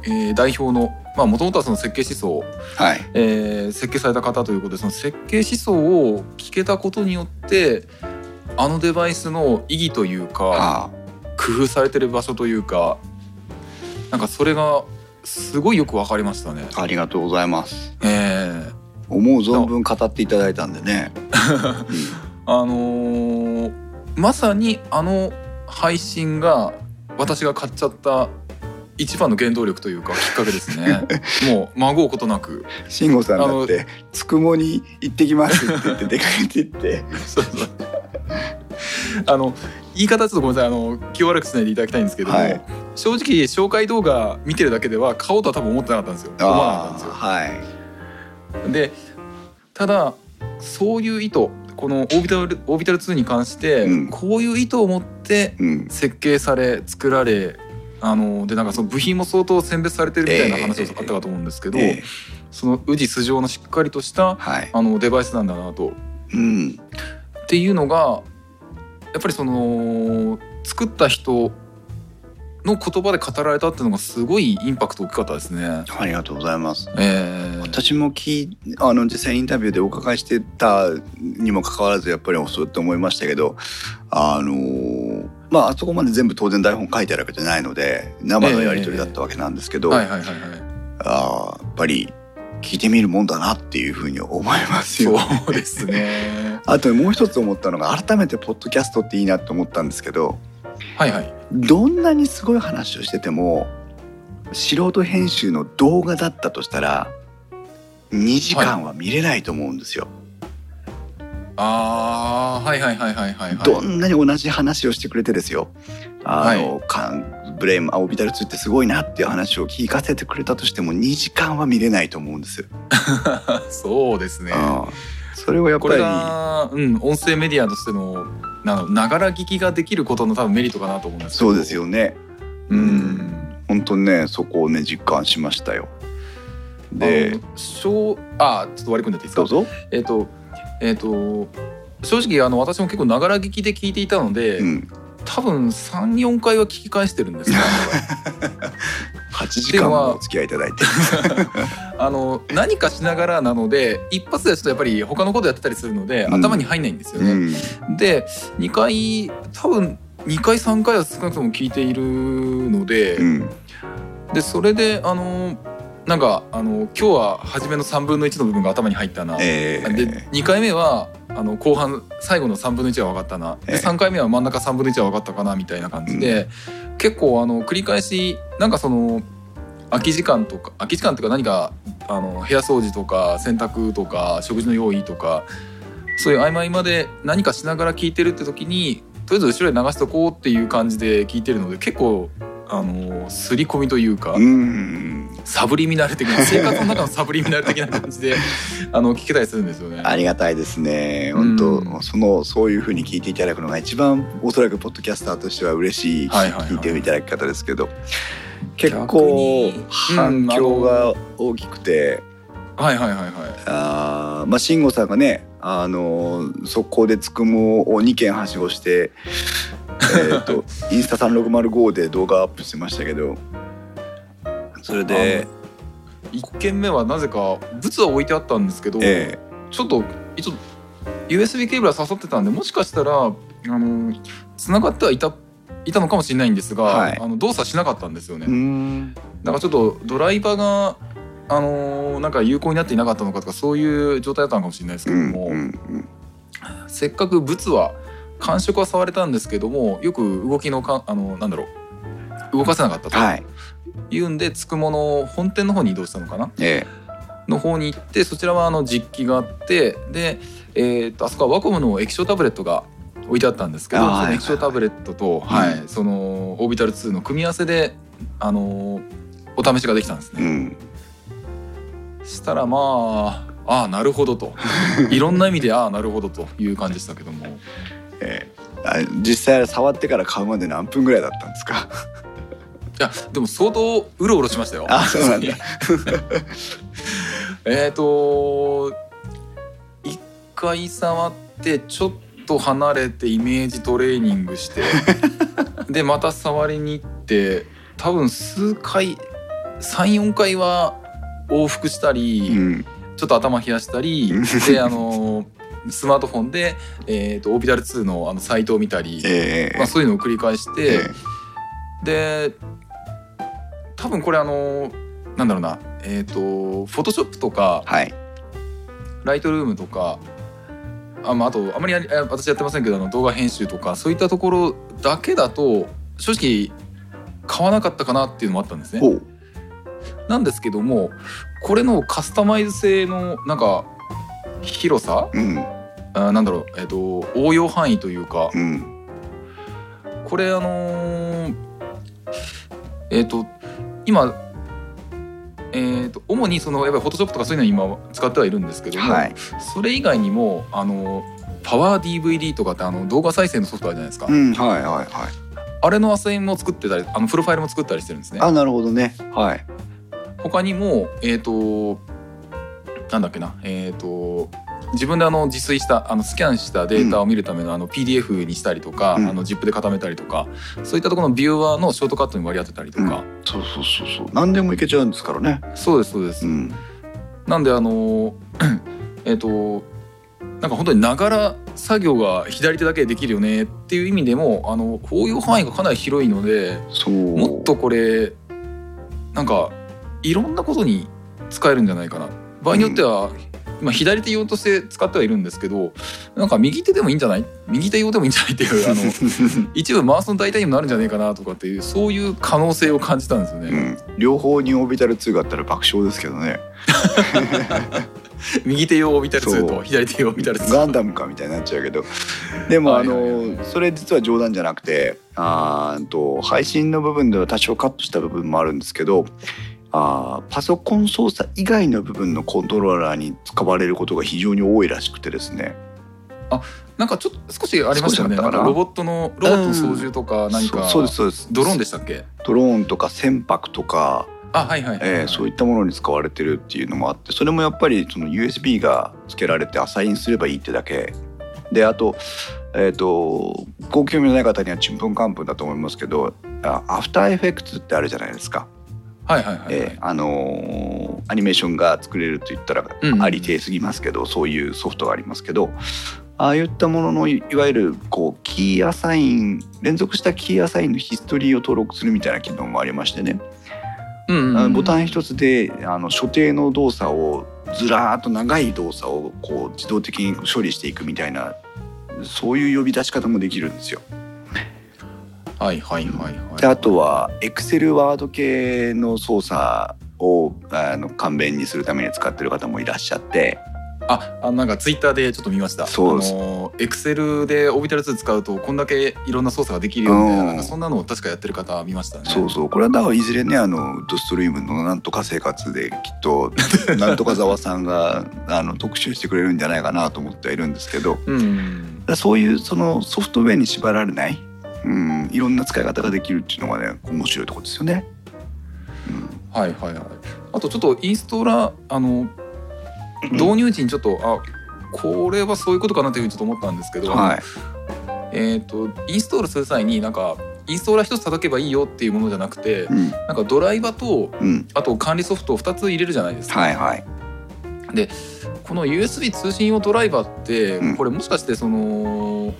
えー代表のまあもともとはその設計思想はい、えー設計された方ということでその設計思想を聞けたことによってあのデバイスの意義というかあ工夫されてる場所というかなんかそれがすごいよく分かりましたね。あありがとうございます。えー思う存分語っていただいたんでね。あのーまさにあの配信が私が買っちゃった一番の原動力というかきっかけですね。もう孫うことなく。慎吾さんだって「つくもに行ってきます」って言って出かけて行って。そうそう。あの言い方ちょっとごめんなさい。あの気を悪くしないでいただきたいんですけども、はい。正直紹介動画見てるだけでは買おうとは多分思ってなかったんですよ。思わなかったんですよ。はいでただそういう意図このオービタルオービタル2に関して、うん。こういう意図を持ってうん。設計され作られあのでなんかその部品も相当選別されてるみたいな話ええがあったかと思うんですけど、ええ。その宇治素性のしっかりとしたはい。あのデバイスなんだなと。うん。っていうのがやっぱりその作った人の言葉で語られたっていうのがすごいインパクト大きかったですね。ありがとうございますえー、私も聞いあの実際インタビューでお伺いしてたにもかかわらずやっぱりそうって思いましたけどあのーまああそこまで全部当然台本書いてあるわけじゃないので生のやり取りだったわけなんですけど、やっぱり聞いてみるもんだなっていうふうに思いますよ、ね。そうですね。あともう一つ思ったのが改めてポッドキャストっていいなと思ったんですけどはいはい。どんなにすごい話をしてても素人編集の動画だったとしたら2時間は見れないと思うんですよ。ああはいはいはいはいはいはい。どんなに同じ話をしてくれてですよ。あの、かんブレイムアオビタル2ってすごいなっていう話を聞かせてくれたとしても2時間は見れないと思うんです。そうですね。うんそれをやっこれぱりが、うん、音声メディアとしてのながら聞きができることの多分メリットかなと思うんですけど。そうですよね。うん。本当にねそこをね実感しましたよ。で小あちょっと割り込んでっていいですか？どうぞ、えっ、とえっ、と正直あの私も結構ながら聞きで聞いていたので、うん、多分34回は聞き返してるんですよ。8時間もお付き合いいただいて。あの何かしながらなので一発ではちょっとやっぱり他のことやってたりするので、うん。頭に入んないんですようね。ん。で2回多分2回3回は少なくとも聞いているので、うん。でそれであのなんかあの今日は初めの3分の1の部分が頭に入ったな、えーで2回目はあの後半最後の3分の1は分かったな、ええ。で3回目は真ん中3分の1は分かったかなみたいな感じで、結構あの繰り返しなんかその空き時間とか空き時間というか何かあの部屋掃除とか洗濯とか食事の用意とかそういう合間合間で何かしながら聞いてるって時にとりあえず後ろに流しとこうっていう感じで聞いてるので結構あの刷り込みというか。うんサブリミナル的な 生活の中のサブリミナル的な感じで あの聞けたりするんですよね。ありがたいですね本当、うんそのそういうふうに聞いていただくのが一番おそらくポッドキャスターとしては嬉しい、はい聞いていただき方ですけど結逆構に反響が大きくて、はいはいはいはい。あーまあ慎吾さんがねあの速攻でつくもを2件はしごしてえーとインスタ3605で動画アップしてましたけど。それで、1件目はなぜか物は置いてあったんですけど、えちょっと一応 USB ケーブルは刺さってたんでもしかしたらあの繋がってはいたいたのかもしれないんですが、はい。あの動作しなかったんですよね。ーうーん。だからちょっとドライバーがあのなんか有効になっていなかったのかとかそういう状態だったのかもしれないですけうんども、うんうんせっかく物は感触は触れたんですけどもよく動きのかあのなんだろう。動かせなかったとはい。いうんでつくもの本店の方に移動したのかな？えの方に行ってそちらはあの実機があってで、えー、とあそこはワコムの液晶タブレットが置いてあったんですけどその液晶タブレットと、はいそのオービタル2の組み合わせで、あのーお試しができたんですね。えうん。したらまあああなるほどと。いろんな意味でああなるほどという感じでしたけどもええあ実際触ってから買うまで何分ぐらいだったんですか？いやでも相当うろうろしましたよ。あそうなんだ。えっと一回触ってちょっと離れてイメージトレーニングして でまた触りに行って多分数回34回は往復したり、うん。ちょっと頭冷やしたりであのスマートフォンで、えー、とオービタル2のあのサイトを見たり、ええまあ、そういうのを繰り返して。えで多分これあのなんだろうなえっ、とフォトショップとかえはいライトルームとかあ,、まあ、あとあまり私やってませんけどあの動画編集とかそういったところだけだと正直買わなかったかなっていうのもあったんですね。なんですけどもこれのカスタマイズ性のなんか広さ？うん。あなんだろう、えっと応用範囲というか。うん。これあのーえっ、と今えっ、と主にそのやっぱりフォトショップとかそういうの今使ってはいるんですけども、はい。それ以外にもあのパワー DVD とかってあの動画再生のソフトあるじゃないですか、うんはいはいはい。あれのアサインも作ってたりあのプロファイルも作ったりしてるんですね。あなるほどね。はい。他にもえっ、となんだっけな。えっ、と自分であの自炊したあのスキャンしたデータを見るためのあの PDF にしたりとか、うん。あの ZIP で固めたりとかそういったところのビューワーのショートカットに割り当てたりとか、そうそうそうそう。何でもいけちゃうんですからね。そうですそうです、うん。なんであの えっとなんか本当にながら作業が左手だけでできるよねっていう意味でもあの応用範囲がかなり広いのでもっとこれなんかいろんなことに使えるんじゃないかな場合によっては、まあ、左手用として使ってはいるんですけどなんか右手でもいいんじゃない？右手用でもいいんじゃないっていうあの 一部回すの大体にもなるんじゃないかなとかっていうそういう可能性を感じたんですよね。うん、両方にオービタル2があったら爆笑ですけどね。右手用を見たりするそう。と左手用を見たりするガンダムかみたいになっちゃうけど。でもあのそれ実は冗談じゃなくてあと配信の部分では多少カットした部分もあるんですけどあーパソコン操作以外の部分のコントローラーに使われることが非常に多いらしくてですね。なんかちょっと少しありましたよね。ロボットのロボットの操縦とか何か、そうそうですそうです。ドローンでしたっけ？ドローンとか船舶とか、あはいはいえーそういったものに使われてるっていうのもあってそれもやっぱりその USB が付けられてアサインすればいいってだけ。であとえっ、とご興味のない方にはちんぷんかんぷんだと思いますけどあアフターエフェクツってあるじゃないですか、はいはいはいあのーアニメーションが作れると言ったらうんうんありてえすぎますけど、そういうソフトがありますけどああいったもののいいわゆるこうキーアサイン連続したキーアサインのヒストリーを登録するみたいな機能もありましてね、うんボタン一つであの所定の動作をずらーっと長い動作をこう自動的に処理していくみたいなそういう呼び出し方もできるんですよ。はいはいはいはい。であとは Excel ワード系の操作をあの簡便にするために使ってる方もいらっしゃって。ああなんかツイッターでちょっと見ました。そうです。エクセルでオービタル2使うとこんだけいろんな操作ができるよみたいな,、うん。そんなのを確かやってる方見ましたね。そうそう。これはだからいずれねあのドストリームのなんとか生活できっと なんとかざわさんがあの特集してくれるんじゃないかなと思ってはいるんですけど。うん。うんだそういうそのソフトウェアに縛られない、うん、いろんな使い方ができるっていうのがね面白いところですよね。はいはいはい。あとちょっとインストーラーあの導入時にちょっと、あこれはそういうことかなというふうにちょっと思ったんですけど、はい、えっ、とインストールする際になんかインストーラー一つ叩けばいいよっていうものじゃなくてうん。なんかドライバーとうん、あと管理ソフトを2つ入れるじゃないですか。はいはい。この USB 通信用ドライバーって、うん。これもしかしてその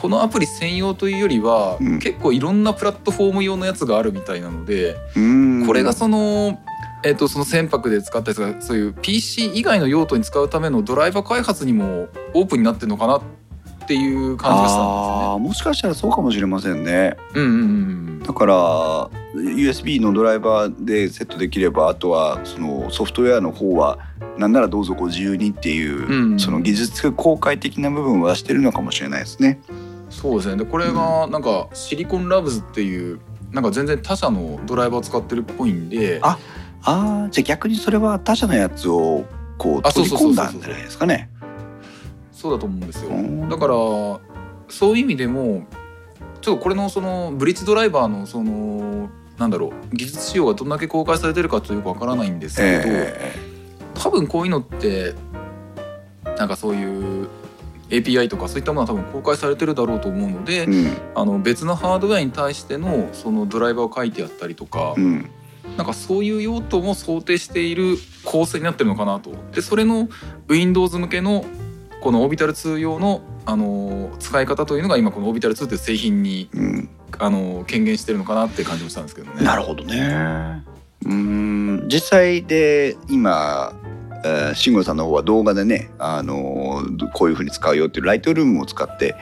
このアプリ専用というよりは、うん結構いろんなプラットフォーム用のやつがあるみたいなので、うんこれがその、えっとその船舶で使ったやつがそういう PC 以外の用途に使うためのドライバー開発にもオープンになってるのかなっていう感じがしたんあーもしかしたらそうかもしれませんね。ですね。うんうんうんだから USB のドライバーでセットできればあとはそのソフトウェアの方はなんならどうぞご自由にっていう、うんその技術公開的な部分はしてるのかもしれないですね。そうですね。でこれがなんかシリコンラブズっていうなんか全然他社のドライバーを使ってるっぽいんであああじゃあ逆にそれは他社のやつをこう取りそうそうそうん込だんじゃないですかね。そうだと思うんですよ。うん。だからそういう意味でもちょっとこれのそのブリッジドライバーのそのなんだろう技術仕様がどんだけ公開されてるかちょっとよくわからないんですけど、え。多分こういうのってなんかそういう API とかそういったものは多分公開されてるだろうと思うので、えうんあの別のハードウェアに対してのそのドライバーを書いてあったりとか、うんなんかそういう用途も想定している構成になってるのかなと。でそれの Windows 向けのこの Orbital2 用の、あの使い方というのが今この Orbital2 という製品に、うんあの権限してるのかなって感じもしたんですけどね。なるほどね。うん実際で今えー慎吾さんの方は動画でね、あのーこういうふうに使うよっていうライトルームを使って、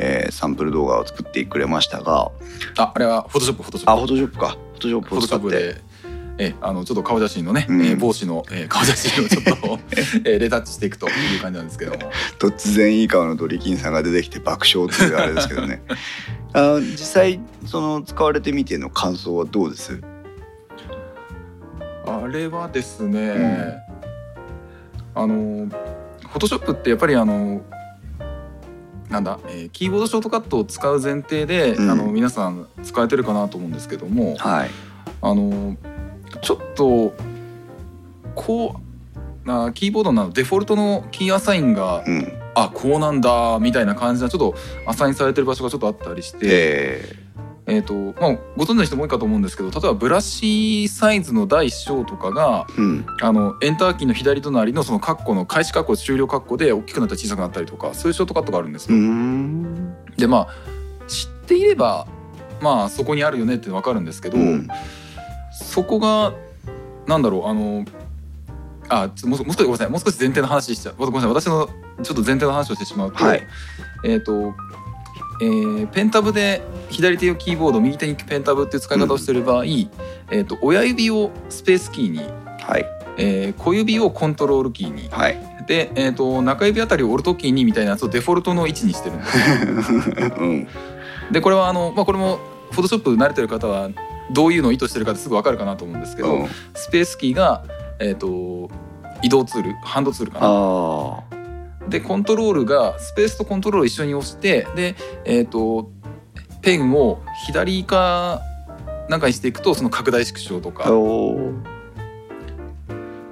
えーサンプル動画を作ってくれましたがああれはフォトショップフォトショップあフォトショップか。フォトショップを使って。えあのちょっと顔写真のね、うん。えー帽子の、えー 顔写真をちょっと、えーレタッチしていくという感じなんですけど。も突然いい顔のドリキンさんが出てきて爆笑っていうあれですけどね。あ実際その使われてみての感想はどうです？あれはですね、あのフォトショップってやっぱりあのなんだ、えーキーボードショートカットを使う前提で、うん。あの皆さん使えてるかなと思うんですけどもはい。あのちょっとこうなキーボードのデフォルトのキーアサインがうん。あこうなんだみたいな感じなちょっとアサインされてる場所がちょっとあったりして、ええーとまあ、ご存知の人も多いかと思うんですけど例えばブラシサイズの第一章とかがーうん。あのエンターキーの左隣のそのカッコの開始カッコ終了カッコで大きくなったり小さくなったりとかそういうショートカットがあるんですうよ。ん。でまあ知っていればまあそこにあるよねって分かるんですけど、うん。そこがなんだろうあのあもうもう少しごめんなさいもう少し前提の話しちゃうごめんなさい私のちょっと前提の話をしてしまうと、はい。えっ、と、えーペンタブで左手をキーボード右手にペンタブっていう使い方をしている場合、えー、と親指をスペースキーに、はい。えー小指をコントロールキーに。はい。で、えー、と中指あたりをオルトキーにみたいなやつをデフォルトの位置にしてるんです。うん。でこれはあの、まあ、これもフォトショップ慣れてる方はどういうのを意図してるかってすぐ分かるかなと思うんですけど、うん。スペースキーが、えー、と移動ツールハンドツールかな。あでコントロールがスペースとコントロールを一緒に押してで、えー、とペンを左かなんかにしていくとその拡大縮小とあか、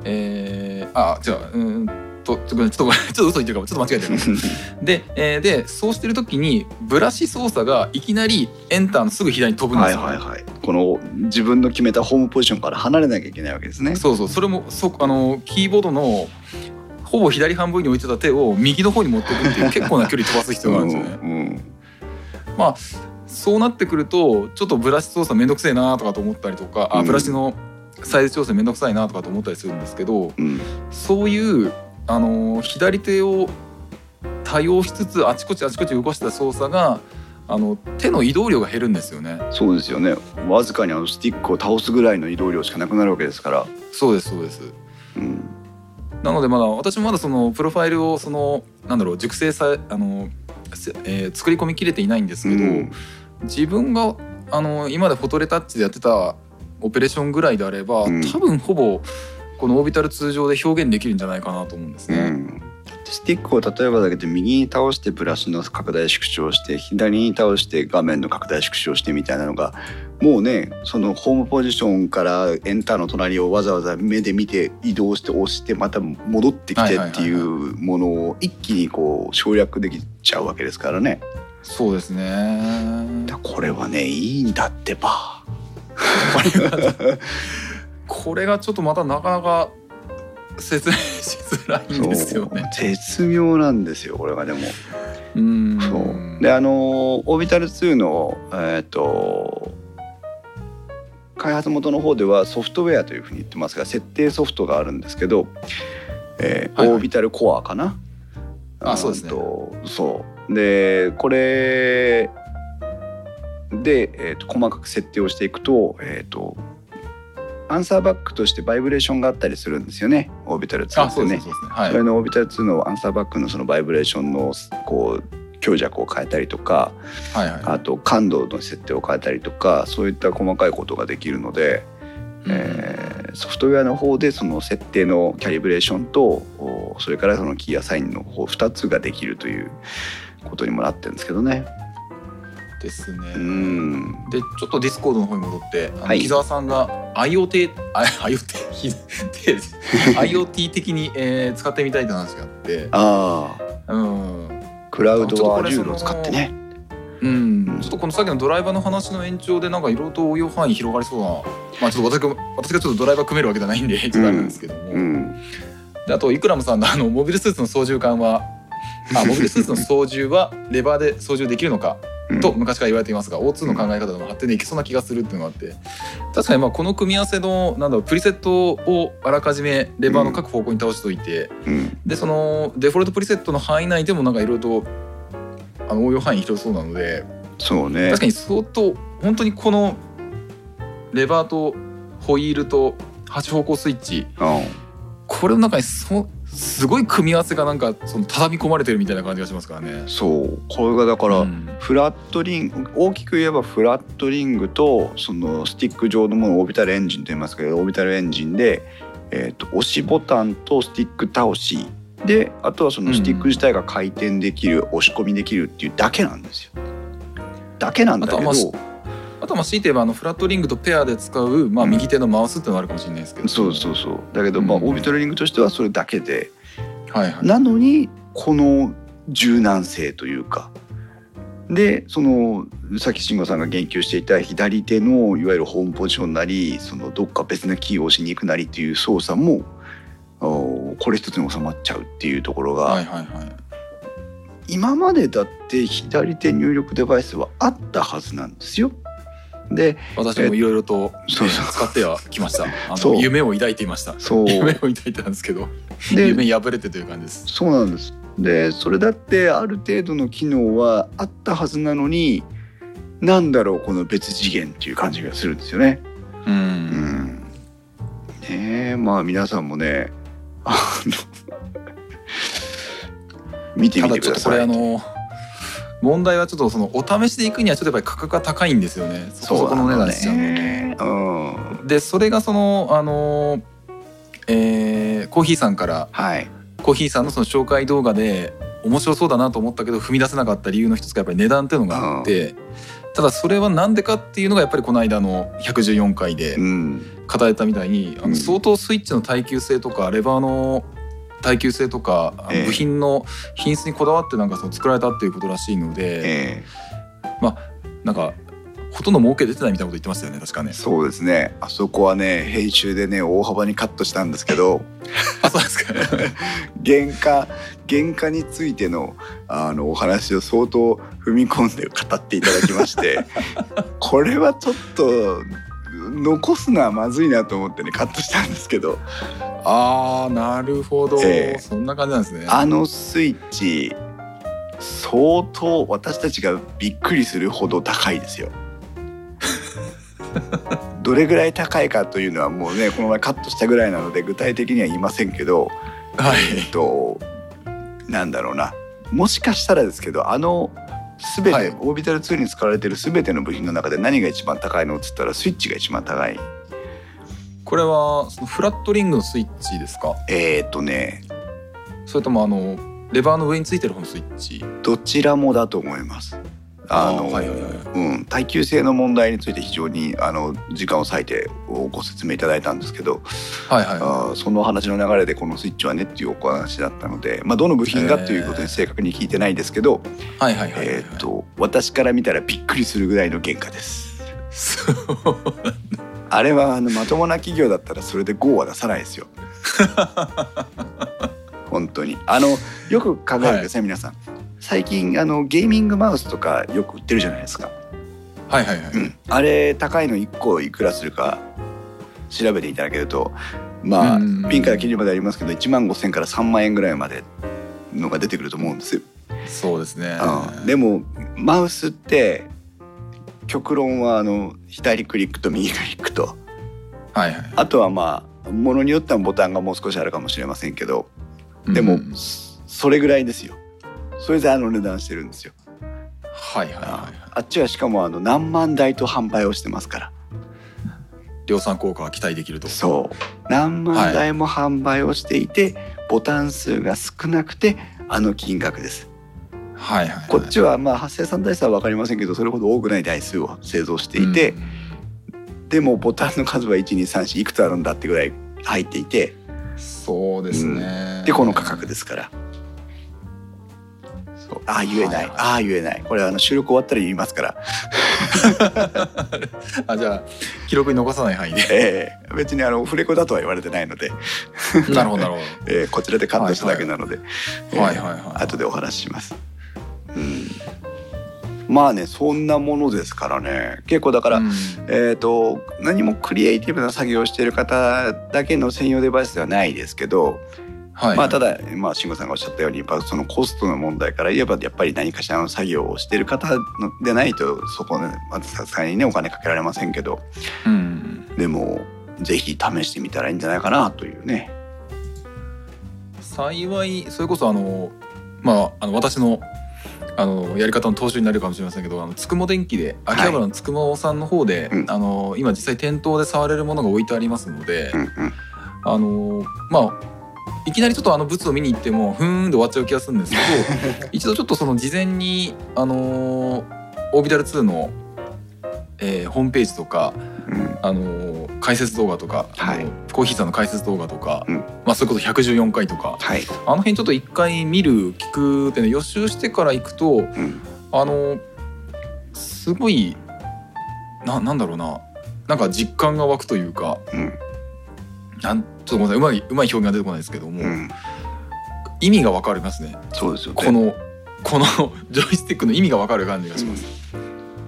えー、あ違ううーんとちょっとちょっとごめん ちょっと嘘言ってるかもちょっと間違えてる。で,、えーでそうしてる時にブラシ操作がいきなりエンターのすぐ左に飛ぶんではいすよ、はいはい。この自分の決めたホームポジションから離れなきゃいけないわけですね。そうそうそれもそあのキーボードのほぼ左半分に置いてた手を右の方に持っていくっていう結構な距離飛ばす必要があるんですよね。うんうんまあそうなってくるとちょっとブラシ操作めんどくせえなとかと思ったりとか、あうんブラシのサイズ調整めんどくさいなとかと思ったりするんですけどうんそういうあの左手を多用しつつあちこちあちこち動かした操作があの手の移動量が減るんですよね。そうですよねわずかにあのスティックを倒すぐらいの移動量しかなくなるわけですから、そうですそうです。うん、なのでまだ私もまだそのプロファイルをそのなんだろう熟成さあの、せえー作り込みきれていないんですけど、うん。自分があの今までフォトレタッチでやってたオペレーションぐらいであれば、うん。多分ほぼこのオービタル通常で表現できるんじゃないかなと思うんですね。うんスティックを例えばだけで右に倒してブラシの拡大縮小して左に倒して画面の拡大縮小してみたいなのがもうねそのホームポジションからエンターの隣をわざわざ目で見て移動して押してまた戻ってきてっていうものを一気にこう省略できちゃうわけですからね。そうですねだこれはねいいんだってば。これがちょっとまたなかなか説明しづらいんですよね。絶妙なんですよこれがでも。うんそうであのオービタル2のえっ、と開発元の方ではソフトウェアというふうに言ってますが設定ソフトがあるんですけど、えーはいはいオービタルコアかな？あそうですねそうでこれで、えー、と細かく設定をしていくと,、えー、とアンサーバックとしてバイブレーションがあったりするんですよねオービタル2あってねね。はいそれのオービタル2のアンサーバックのそのバイブレーションのこう強弱を変えたりとかはいはい。あと感度の設定を変えたりとかそういった細かいことができるので、えーソフトウェアの方でその設定のキャリブレーションとおそれからそのキーアサインの方2つができるということにもなってるんですけどね。ですね。うん。でちょっとディスコードの方に戻って、あのはい。木澤さんが IoT あ IoT IoT 的に、えー使ってみたいって話があって、ああ。うん、クラウドちょっとこれ Azure を使ってね。うん、ちょっとこのさっきのドライバーの話の延長でなんかいろいろと応用範囲広がりそうな、まあちょっと私が私がちょっとドライバー組めるわけじゃないんでちょっとあれなんですけども、うん。であとイクラムさんのあのモビルスーツの操縦桿は。あモビルスーツの操縦はレバーで操縦できるのかうんと昔から言われていますが O2 の考え方でも発展でいけそうな気がするっていうのがあって確かにまあこの組み合わせのなんだろうプリセットをあらかじめレバーの各方向に倒しておいて、うん。でそのデフォルトプリセットの範囲内でもなんかいろいろとあの応用範囲広そうなのでそうね。確かに相当本当にこのレバーとホイールと8方向スイッチうん。これの中にそすごい組み合わせがなんかその畳み込まれてるみたいな感じがしますからね。そうこれがだから、うんフラットリング大きく言えばフラットリングとそのスティック上のものをオービタルエンジンと言いますけどオービタルエンジンで、えー、と押しボタンとスティック倒しであとはそのスティック自体が回転できる、押し込みできるっていうだけなんですよ。だけなんだけどあとはまあ強いて言えばあのフラットリングとペアで使う、まあ、右手のマウスっていうのがあるかもしれないですけど、そうそうそう。だけど、まあ、うん。オービタルリングとしてはそれだけで。はいはい。なのにこの柔軟性というか。でそのさっき慎吾さんが言及していた左手のいわゆるホームポジションなりそのどっか別なキーを押しに行くなりっていう操作もおこれ一つに収まっちゃうっていうところが、はいはいはい。今までだって左手入力デバイスはあったはずなんですよ。で私もいろいろと、そうそうえー使ってはきましたあそうの夢を抱いていましたそう夢を抱いてたんですけどで夢破れてという感じですそうなんです。でそれだってある程度の機能はあったはずなのになんだろうこの別次元っていう感じがするんですよね。うん、うん。ねえまあ皆さんもねあの見てたみてください。だちょっとこれあの問題はちょっとそのお試しで行くにはちょっとやっぱり価格が高いんですよね。そこそこの値段しちゃうのねうんでそれがそのあのえーコーヒーさんからはい。コーヒーさんのその紹介動画で面白そうだなと思ったけど踏み出せなかった理由の一つがやっぱり値段っていうのがあって、ただそれはなんでかっていうのがやっぱりこの間の114回でうん。語られたみたいに、あうん。の相当スイッチの耐久性とかレバーの耐久性とかええ。部品の品質にこだわってなんかその作られたっていうことらしいので、えなんかほとんど儲け出てないみたいなこと言ってましたよね確かね。え。そうですね。あそこはね編集でね大幅にカットしたんですけど。あそうですか。原価原価についてのあのお話を相当踏み込んで語っていただきまして。これはちょっと残すのはまずいなと思ってねカットしたんですけど。ああなるほど、ええ。そんな感じなんですね。あのスイッチ相当私たちがびっくりするほど高いですよ。どれぐらい高いかというのはもうねこの前カットしたぐらいなので具体的には言いませんけど、はい。えっとなんだろうな。もしかしたらですけどあの全て、はいオービタル2に使われている全ての部品の中で何が一番高いのっつったらスイッチが一番高い。これはそのフラットリングのスイッチですか？えーっとねそれともあのレバーの上についてる方のスイッチ？どちらもだと思います。あのはいはいはいうん、耐久性の問題について非常にあの時間を割いてご説明いただいたんですけど、はいはいあーその話の流れでこのスイッチはねっていうお話だったので、まあ、どの部品がということに正確に聞いてないですけど、私から見たらびっくりするぐらいの原価です。そうあれはあのまともな企業だったらそれで GO は出さないですよ。本当にあのよく考えてください、皆さん。最近あのゲーミングマウスとかよく売ってるじゃないですか。はいはいはい、うん、あれ高いの1個いくらするか調べていただけるとまあうんピンからキリまでありますけど1万5,000から3万円ぐらいまでのが出てくると思うんですよ。そうですね、うん。でもマウスって極論はあの左クリックと右クリックと。はいはい。あとはまあものによってはボタンがもう少しあるかもしれませんけどでも、うん。そそれぐらいですよ。それであの値段してるんですよ。はいはいはいはい。あっちはしかもあの何万台と販売をしてますから。量産効果が期待できると。そう。何万台も販売をしていて、ボタン数が少なくてあの金額です。はいはいはい。こっちはまあ発生産台数は分かりませんけどそれほど多くない台数を製造していて、でもボタンの数は1234いくつあるんだってぐらい入っていて。うんそうですね、でこの価格ですからそうああ言えない、はいはい。ああ言えない。これあの収録終わったら言いますから、あじゃあ記録に残さない範囲で。ええ。別にあのフレコだとは言われてないので、なるほどなるほ ええこちらでカットしただけなので、ええはい。はいはい後でお話しします。うん、まあねそんなものですからね。結構だから、ど、うん。えー、と何もクリエイティブな作業をしている方だけの専用デバイスではないですけど、はい。まあただ、まあ、慎吾さんがおっしゃったようにやっぱそのコストの問題から言えばやっぱり何かしらの作業をしている方のでないとそこさすがにねお金かけられませんけど。うん。でもぜひ試してみたらいいんじゃないかなというね。幸いそれこそあのまああの私のあのやり方の踏襲になるかもしれませんけどあのつくも電機ではい秋葉原のつくもさんの方で、うん。あの今実際店頭で触れるものが置いてありますので、うんうん。あのまあいきなりちょっとあの物を見に行ってもふーんで終わっちゃう気がするんですけど 一度ちょっとその事前にあのオービタル2の、えーホームページとかうん。あの解説動画とか、はい。コーヒーさんの解説動画とか、うん。まあそれこそ114回とかはい。あの辺ちょっと一回見る聞くっていうの予習してから行くとうん。あのすごいななんだろうななんか実感が湧くというかうん。なんちょっとごめんなさい。うまいうまい表現が出てこないですけども、うん。意味がわかりますね。そうですよね。このこの ジョイスティックの意味がわかる感じがします。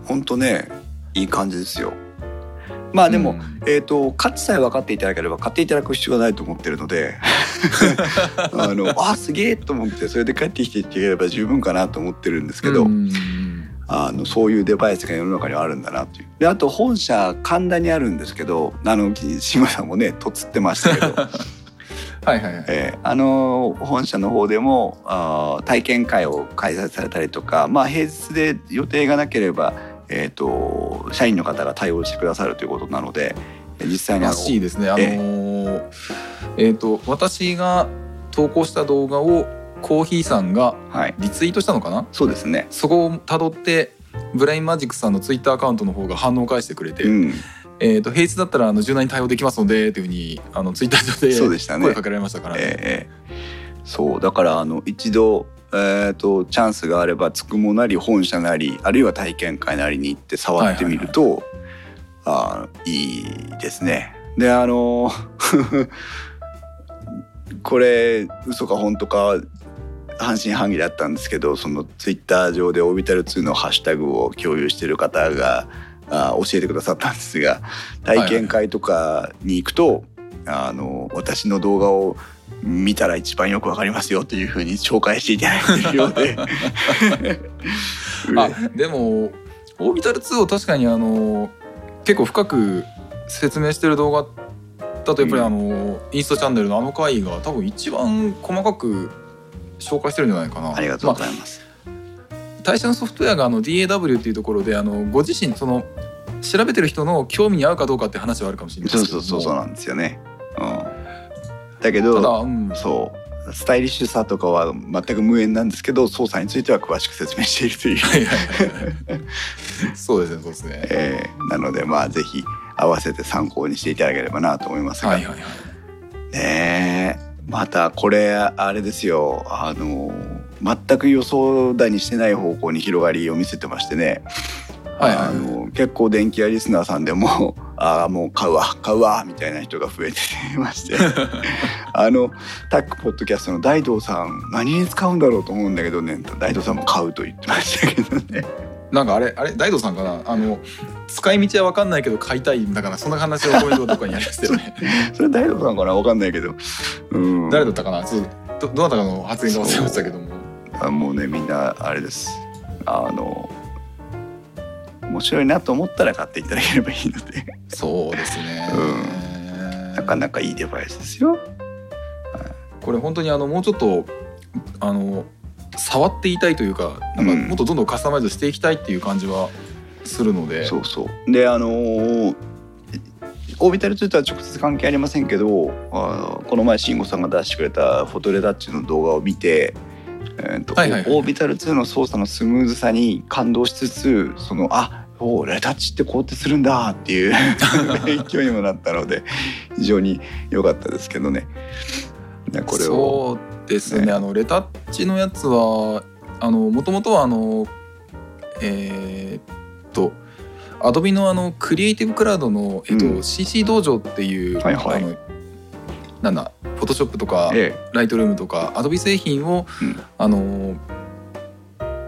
本当ねいい感じですよ。まあでも、うん。えー、と価値さえ分かっていただければ買っていただく必要がないと思ってるので。あのあすげえと思ってそれで帰ってきていただければ十分かなと思ってるんですけど、うんあのそういうデバイスが世の中にはあるんだなという。であと本社神田にあるんですけどあの慎吾さんもねとつってましたけど はいはいはい。えーあの本社の方でもあー体験会を開催されたりとか、まあ、平日で予定がなければ、えー、と社員の方が対応してくださるということなので実際にあらのしいですね。あのえーえっ、と私が投稿した動画をコーヒーさんがはい、リツイートしたのかな？そうですね。そこを辿ってブラインマジックさんのツイッターアカウントの方が反応を返してくれて、うん、えっ、と平日だったらあの柔軟に対応できますのでというふうにあのツイッター上で声かけられましたからね。えーえーそうだからあの一度、えー、とチャンスがあればつくもなり本社なりあるいは体験会なりに行って触ってみると、あーいいですね。であの これ嘘か本当か半信半疑だったんですけどそのツイッター上で「オービタル2」のハッシュタグを共有してる方があ教えてくださったんですが体験会とかに行くと、あの私の動画を見たら一番よくわかりますよというふうに紹介していただいているようで。あでも「オービタル2」を確かにあの結構深く説明してる動画だとやっぱりうん、インスタチャンネルのあの回が多分一番細かく紹介してるんじゃないかな。ありがとうごまざいます。あ、対象のソフトウェアがあの DAW っていうところであのご自身その調べてる人の興味に合うかどうかって話はあるかもしれないそうですけどもそうそうそうなんですよね。うん、だけただ、どうん、そうスタイリッシュさとかは全く無縁なんですけど操作については詳しく説明しているという、はいはいはいはいそうですねそうですね。えーなのでまあぜひ合わせて参考にしていただければなと思いますが、はいはいはい。ねえまたこれあれですよ。あの全く予想だにしてない方向に広がりを見せてましてね、はいはい。あの結構電気屋リスナーさんでも「ああもう買うわ買うわ」みたいな人が増えてまして。あのタックポッドキャストの大道さん何に使うんだろうと思うんだけどね。大道さんも買うと言ってましたけどねなんかあれあれ大道さんかな？あの使い道は分かんないけど買いたいんだからそんな話をコメントとかにありましたよね。それ大道さんかな？分かんないけど、うん、誰だったかな？ちょっとどどなたかの発言が忘れましたけども。あもうねみんなあれです。あの面白いなと思ったら買っていただければいいので。そうですね、なかなかいいデバイスですよ。これ本当にあのもうちょっとあの触っていたいというかなんかうんもっとどんどんカスタマイズしていきたいっていう感じはするので、そうそうであのーオービタル2とは直接関係ありませんけどあーこの前慎吾さんが出してくれたフォトレタッチの動画を見て、オービタル2の操作のスムーズさに感動しつつそのあおレタッチってこうやってするんだっていう勉強にもなったので非常に良かったですけどね。ねこれをですね。ねあのレタッチのやつはあのもともとはあのえーっとアドビのあのクリエイティブクラウドの、えっとうん。CC 道場っていう、はいはい。あのなんだフォトショップとかえライトルームとかアドビ製品を、うん。あの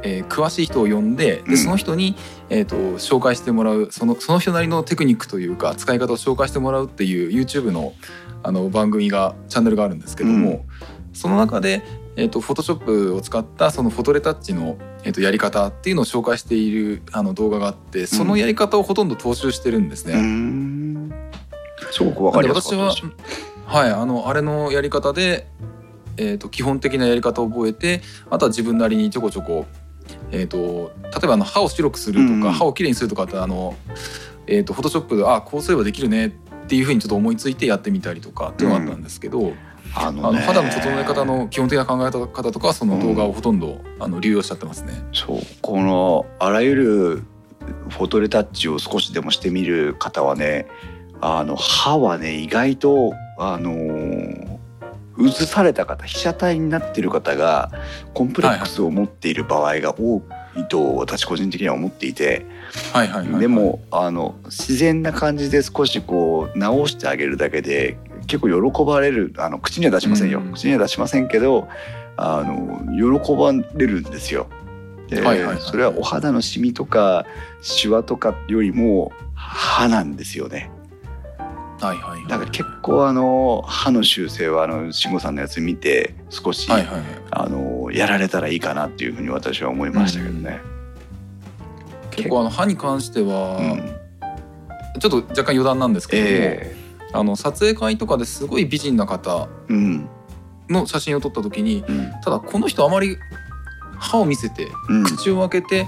えー詳しい人を呼んでうん。でその人に、えー、と紹介してもらうそのその人なりのテクニックというか使い方を紹介してもらうっていう YouTube のあの番組がチャンネルがあるんですけども、うんその中で、えー、とフォトショップを使ったそのフォトレタッチの、えー、とやり方っていうのを紹介しているあの動画があってそのやり方をほとんど踏襲してるんですね。すごくわかりやすかったで私は。はいあのあれのやり方で、えー、と基本的なやり方を覚えてあとは自分なりにちょこちょこ、えー、と例えばあの歯を白くするとか、うんうん歯をきれいにするとかってあの、えー、とフォトショップであこうすればできるねっていうふうにちょっと思いついてやってみたりとかっていうのがあったんですけど、ああの肌の整え方の基本的な考え方とかはその動画をほとんど、あの流用しちゃってますね。そう。このあらゆるフォトレタッチを少しでもしてみる方はねあの歯はね意外とあのー映された方被写体になってる方がコンプレックスを持っている場合が多いと私個人的には思っていてはいはいはいはい、でもあの自然な感じで少しこう直してあげるだけで結構喜ばれるあの口には出しませんよ、うん。口には出しませんけどあの喜ばれるんですよ。で、はいはいはいそれはお肌のシミとかシワとかよりも歯なんですよね。はいはいはい、だから結構あの歯の修正はあの慎吾さんのやつ見て少し、はいはいはい。あのやられたらいいかなっていうふうに私は思いましたけどね。結構。あの歯に関しては、うん。ちょっと若干余談なんですけれども、えあの撮影会とかですごい美人な方うん。の写真を撮った時にうん。ただこの人あまり歯を見せてうん。口を開けて、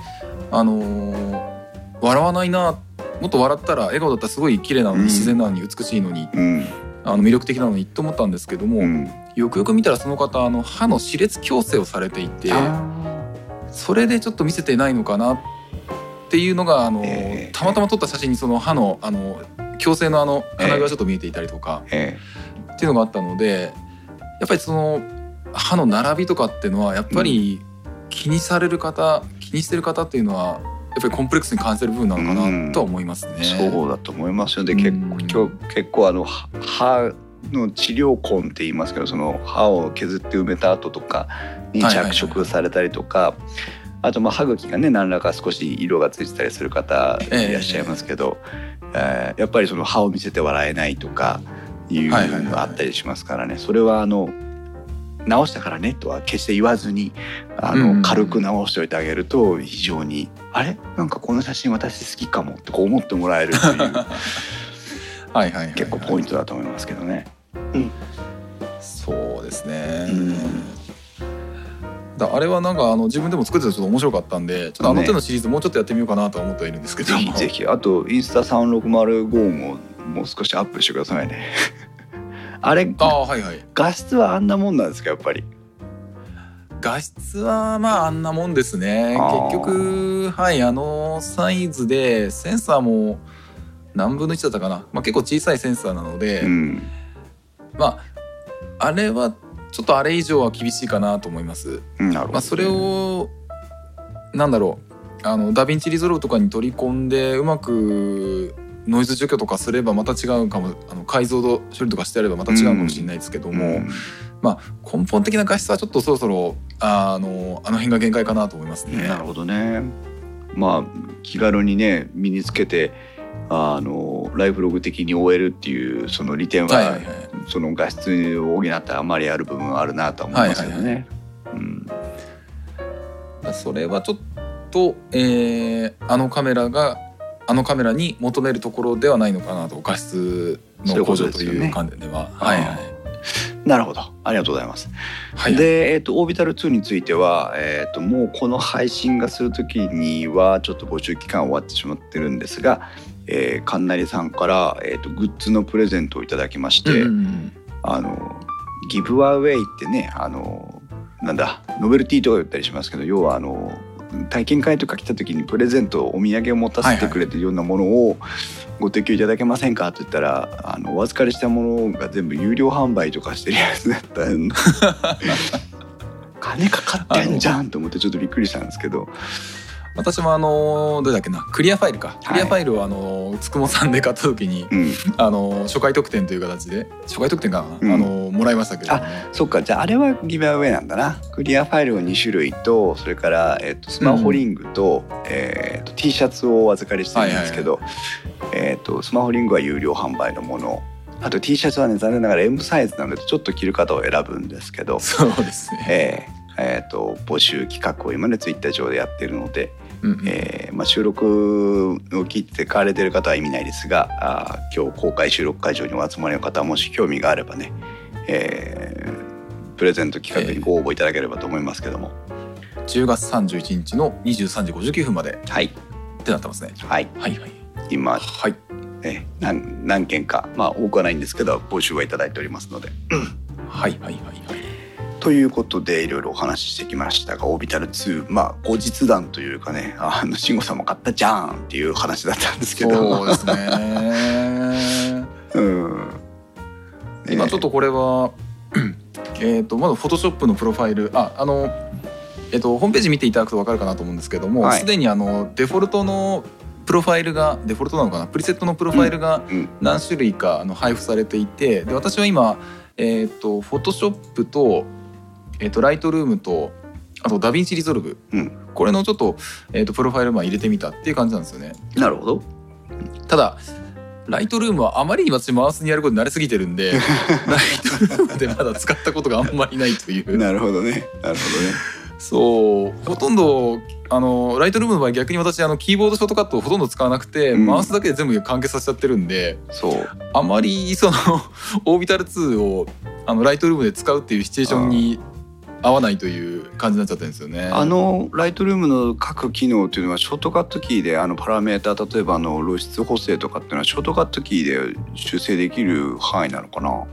あのー笑わないなもっと笑ったら笑顔だったらすごい綺麗なのに、うん。自然なのに美しいのにうん。あの魅力的なのにと思ったんですけども、うん。よくよく見たらその方あの歯の歯列矯正をされていてあそれでちょっと見せてないのかなっていうのがあの、えー。たまたま撮った写真にその歯のあの矯正のあの金具がちょっと見えていたりとか、ーえ。っていうのがあったのでやっぱりその歯の並びとかっていうのはやっぱり気にされる方、気にしてる方っていうのはやっぱりコンプレックスに感じてる部分なのかなとは思いますね。ーそうだと思いますよ。でうん。結構今日結構あのは歯の治療痕って言いますけどその歯を削って埋めた後とかに着色されたりとか、あとまあ歯茎がね何らか少し色がついてたりする方いらっしゃいますけど、えーやっぱりその歯を見せて笑えないとかいうのがあったりしますからね。それはあの直したからねとは決して言わずにあの、うん。軽く直しておいてあげると非常に「あれ？なんかこの写真私好きかも」ってこう思ってもらえるっていう。はいはいはいはい。結構ポイントだと思いますけどね。そうですね。うんだあれはなんかあの自分でも作っててちょっと面白かったんでちょっとあのね手のシリーズもうちょっとやってみようかなとは思ってはいるんですけどぜひぜひ。あとインスタ3605ももう少しアップしてくださいね。あれああはいはい。画質はあんなもんなんですかやっぱり？画質はまああんなもんですね。結局はいあのサイズでセンサーも何分の1だったかな、まあ、結構小さいセンサーなので、うん。まああれはちょっとあれ以上は厳しいかなと思います。うんなるほど、まあ、それをなんだろうあの DaVinci Resolve とかに取り込んでうまくノイズ除去とかすればまた違うかもあの解像度処理とかしてやればまた違うかもしれないですけども、うん根本的な画質はちょっとそろそろあのあの辺が限界かなと思いますね。なるほどね。まあ気軽にね身につけてあのライフログ的に追えるっていうその利点は、はいはいはい。その画質を補ってあまりある部分はあるなとは思いますけどね。うん。それはちょっと、えーあのカメラがあのカメラに求めるところではないのかなと画質の向上という観点では。はいはい。なるほど。ありがとうございます。はいで、えー、とオービタル2については、えー、ともうこの配信がする時にはちょっと募集期間終わってしまってるんですが、えー、かんなりさんから、えー、とグッズのプレゼントをいただきまして、うんあのギブアウェイってねあのなんだノベルティとか言ったりしますけど要はあの体験会とか来た時にプレゼントお土産を持たせてくれてるようなものをご提供いただけませんかって言ったらあのお預かりしたものが全部有料販売とかしてるやつだったん 金かかってんじゃんと思ってちょっとびっくりしたんですけど私もあのどれだっけなクリアファイルか、クリアファイルをあのつくもさんで買った時にうん。あの初回特典という形で初回特典かあのもらいましたけれども。そっか。じゃああれはギブアウェイなんだな。クリアファイルを2種類とそれから、えっとスマホリングと,、えっと T シャツをお預かりしてるんですけど、えっとスマホリングは有料販売のもの。あと T シャツはね残念ながら M サイズなのでちょっと着る方を選ぶんですけど、そうですね、えーえーと募集企画を今ねツイッター上でやってるので、うんうん。えーまあ、収録を聞いて買われてる方は意味ないですがあー今日公開収録会場にお集まりの方はもし興味があればね、えープレゼント企画にご応募いただければと思いますけども、10月31日の23時59分まで。はい。ってなってますね。はい。はいはい。今、はい。えー何何件かまあ多くはないんですけど募集はいただいておりますので。はいはいはいはいということでいろいろお話ししてきましたが「オービタル2」まあ後日談というかねあの慎吾さんも買ったじゃんっていう話だったんですけど。そうですね。うん。今ちょっとこれはえっとまず Photoshop のプロファイルああのえっとホームページ見ていただくと分かるかなと思うんですけどもはい。すで、にあのデフォルトのプロファイルがデフォルトなのかな？プリセットのプロファイルがうん。何種類かあの配布されていてで私は今えっと Photoshop とえっと Lightroom とあと DaVinci Resolve、うん。これのちょっと,、えっとプロファイルまあ入れてみたっていう感じなんですよね。なるほど。ただライトルームはあまりに私マウスにやることに慣れすぎてるんで ライトルームでまだ使ったことがあんまりないという。なるほどね。なるほどね。そう。ほとんどあのライトルームの場合逆に私あのキーボードショートカットをほとんど使わなくて、うん。マウスだけで全部完結させちゃってるんでそう。あまりその オービタル2をあのライトルームで使うっていうシチュエーションに合わないという感じになっちゃってるんですよね。あのライトルームの各機能っていうのはショートカットキーであのパラメーター例えばあの露出補正とかっていうのはショートカットキーで修正できる範囲なのかな？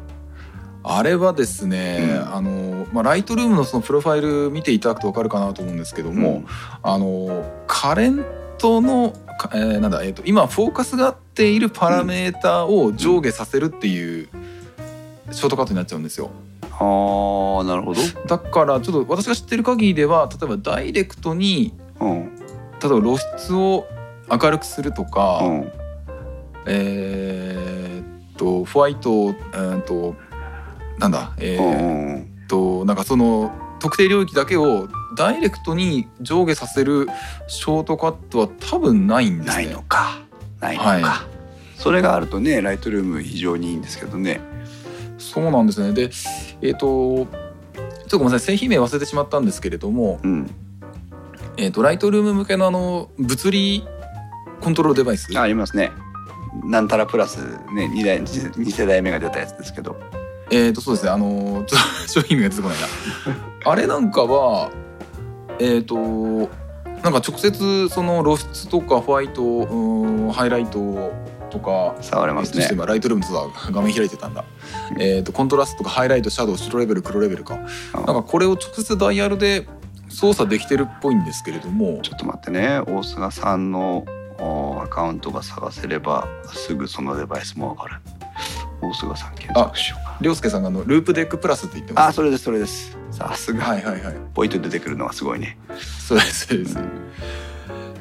あれはですね、うんあのまあ、ライトルームのそのプロファイル見ていただくと分かるかなと思うんですけども、うんあのカレントの、かえーなんだえー、と今フォーカスが合っているパラメーターを上下させるっていうショートカットになっちゃうんですよ。あーなるほど、だからちょっと私が知ってる限りでは例えばダイレクトにうん例えば露出を明るくするとか、うん、えーっとホワイトえーっとなんだえーうんうんとなんかその特定領域だけをダイレクトに上下させるショートカットは多分ないんですないね。のか。ないのか、はそれがあるとねライトルーム非常にいいんですけどねそうなんですね。で、えっ、とちょっとごめんなさい。製品名忘れてしまったんですけれども、うん。えっ、とライトルーム向けのあの物理コントロールデバイス、ありますね。なんたらプラスね2代二世代目が出たやつですけど。えっ、とそうですね。あのちょっと商品名が出てこないな。あれなんかはえっ、となんか直接その露出とかホワイトうんハイライトとか触れますね。えっとちょっと今ライトルームと画面開いてたんだ、えっとコントラストとかハイライトシャドウ白レベル黒レベルか。うん。なんかこれを直接ダイヤルで操作できてるっぽいんですけれども。ちょっと待ってね。大菅さんのおアカウントが探せればすぐそのデバイスもわかる。大菅さん検索しようか涼介さんがあのループデックプラスって言ってます。あそれですそれです。さすが、はいはいはい。ポイント出てくるのがすごいね。そうですそうです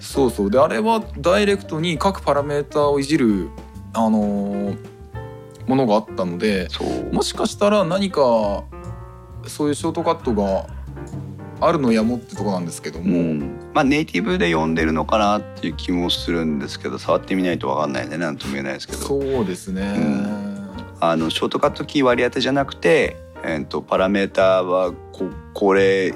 そうそう。であれはダイレクトに各パラメーターをいじるあのーものがあったのでもしかしたら何かそういうショートカットがあるのやもってとこなんですけども、うん。まあネイティブで呼んでるのかなっていう気もするんですけど触ってみないとわかんないんで何とも言えないですけど。そうですね、あのショートカットキー割り当てじゃなくて、えー、とパラメーターはここれ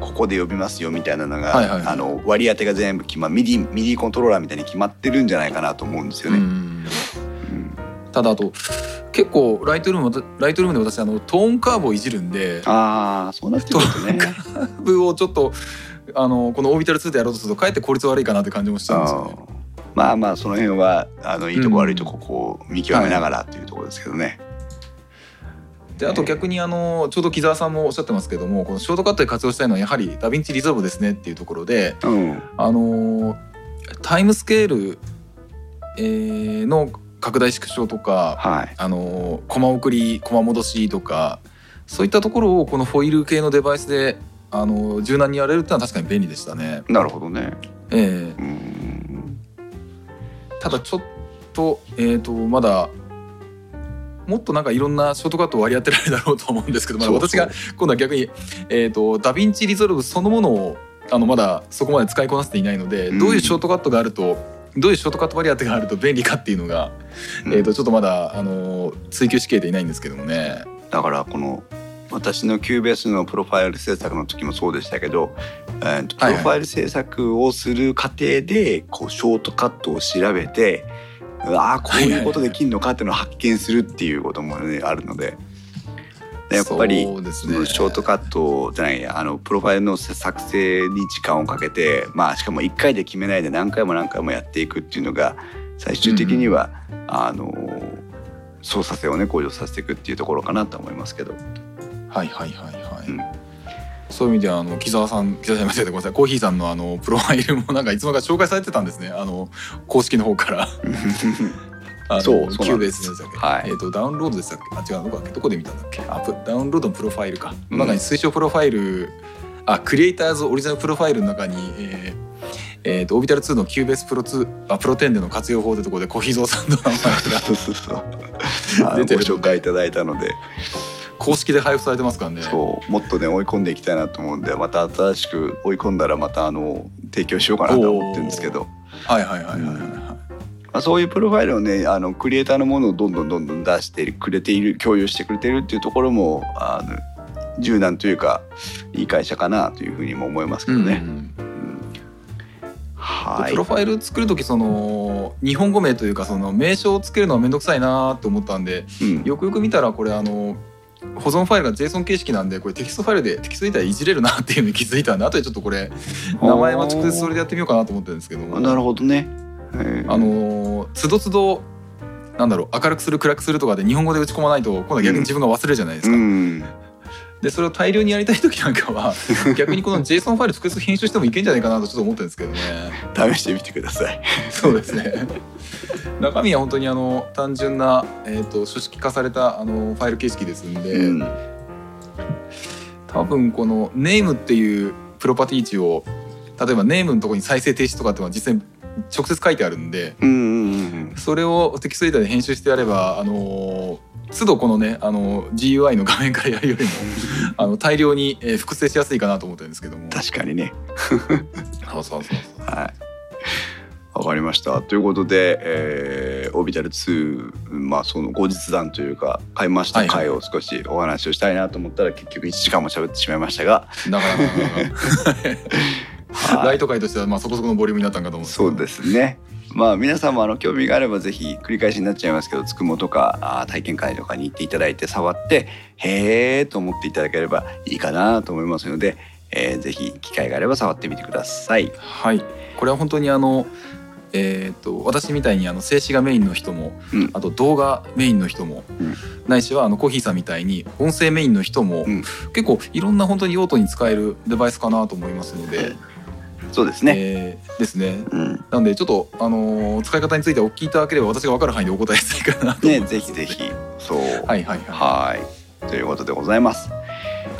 ここで呼びますよみたいなのが、はいはいはいあの割り当てが全部決まミディミディコントローラーみたいに決まってるんじゃないかなと思うんですよね。うんうんただあと結構 Lightroom Lightroom で私あのトーンカーブをいじるんでああそうなってくるとね。カーブをちょっとあのこの Orbital2でやろうとするとかえって効率悪いかなって感じもしちゃうんですよね。まあまあその辺はあのいいとこうん悪いとここう見極めながらっていうところですけどね。であと逆にあのちょうど木澤さんもおっしゃってますけどもこのショートカットで活用したいのはやはり DaVinci Resolve ですねっていうところでうんあのタイムスケール、えーの拡大縮小とかはい。あのコマ送りコマ戻しとかそういったところをこのホイール系のデバイスであの柔軟にやれるってのは確かに便利でしたね。なるほどね。ええうん。ただちょっと,、えー、とまだもっとなんかいろんなショートカットを割り当てられるだろうと思うんですけど、まだそうそう。私が今度は逆に、えー、と DaVinci Resolve そのものをあのまだそこまで使いこなせていないので、うん。どういうショートカットがあるとどういうショートカット割り当てがあると便利かっていうのが、えー、とちょっとまだあの追求しきれていないんですけどもね。だからこの私の QBS のプロファイル制作の時もそうでしたけど、えーとプはいはい。ロファイル制作をする過程でこうショートカットを調べてうわあこういうことできるのかっていうのを発見するっていうことも、ね、あるので。でやっぱりね。ショートカットじゃないやあのプロファイルの作成に時間をかけてまあしかも1回で決めないで何回も何回もやっていくっていうのが最終的には、あの操作性をね向上させていくっていうところかなと思いますけど。はいはいはいはい。うんそういう意味ではあの木澤さん木澤さんごめんなさい。コーヒーさんのあのプロファイルもなんかいつもか紹介されてたんですね。あの公式の方から。そう Cubase でしたっけ、はい。えっ、とダウンロードでしたっけ？あ違うどこどこで見たんだっけ？あプダウンロードのプロファイルか、うん。中に推奨プロファイルあクリエイターズオリジナルプロファイルの中にえーえーと Orbital2 の Cubase Pro 2あプロ10での活用法というところで小秘蔵さんの名前が 出てる紹介いただいたので、公式で配布されてますからね。そう。もっとね追い込んでいきたいなと思うんで、また新しく追い込んだらまたあの提供しようかなと思ってるんですけど、はいはいはいはいはい、はい。まあ、そういうプロファイルをねあのクリエイターのものをどんどんどんどん出してくれている共有してくれているっていうところもあの柔軟というかいい会社かなというふうにも思いますけどね。うんうんはい。プロファイル作る時その日本語名というかその名称をつけるのは面倒くさいなと思ったんでうん。よくよく見たらこれあの保存ファイルが JSON 形式なんでこれテキストファイルでテキストデータいじれるなっていうのに気づいたんで後でちょっとこれ 名前は直接それでやってみようかなと思ってるんですけどもなるほどね。えーあのつどつどなんだろう明るくする暗くするとかで日本語で打ち込まないと今度は逆に自分が忘れるじゃないですか。うんでそれを大量にやりたい時なんかは 逆にこの JSON ファイル直接編集してもいけんじゃないかなとちょっと思ってるんですけどね。試してみてください。そうですね。中身は本当にあの単純なえっ、と書式化されたあのファイル形式ですんで、うん多分このネームっていうプロパティ値を例えばネームのところに再生停止とかっていうのは実際に直接書いてあるんで、うんうんうんそれをテキストデータで編集してやればあの都度このねあの GUI の画面からやるよりもあの大量に、えー複製しやすいかなと思ってるんですけども。確かにね。そうそうそうそう。はい。わかりました。ということで、えー、オービタル2、まあその後日談というか買いました。回を少しお話をしたいなと思ったら、結局1時間も喋ってしまいましたが、だから はい。ライト界としてはまあそこそこのボリュームになったんかと思う。そうですね。まあ皆さんもあの興味があればぜひ繰り返しになっちゃいますけどつくもとかあー体験会とかに行っていただいて触ってへーと思っていただければいいかなと思いますので、えーぜひ機会があれば触ってみてください。はい、これは本当にあの、えー、と私みたいにあの静止画メインの人も、うんあと動画メインの人も、うんないしはあのコーヒーさんみたいに音声メインの人も、うん結構いろんな本当に用途に使えるデバイスかなと思いますので、そうですね。えーですね。うん、なんでちょっと、あのー使い方についてお聞きいただければ私が分かる範囲でお答えしたいかなと思いねます。ぜひぜひそう。はいはいはい。はい。ということでございます。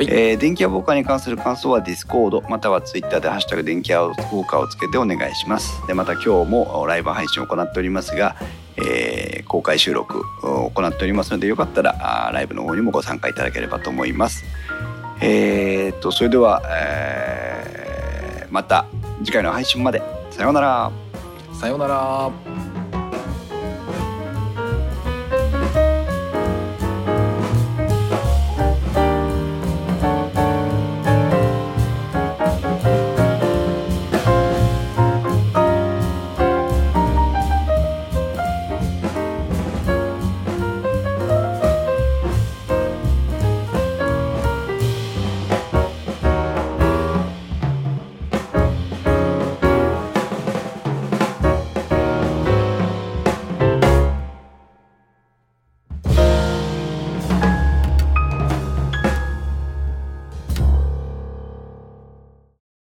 いえー電気屋ウォーカーに関する感想は Discord または Twitter で「ハッシュタグ電気屋ウォーカー」をつけてお願いします。でまた今日もライブ配信を行っておりますが、えー公開収録を行っておりますのでよかったらライブの方にもご参加いただければと思います。えーっとそれでは、えーまた次回の配信までさようなら。さようなら。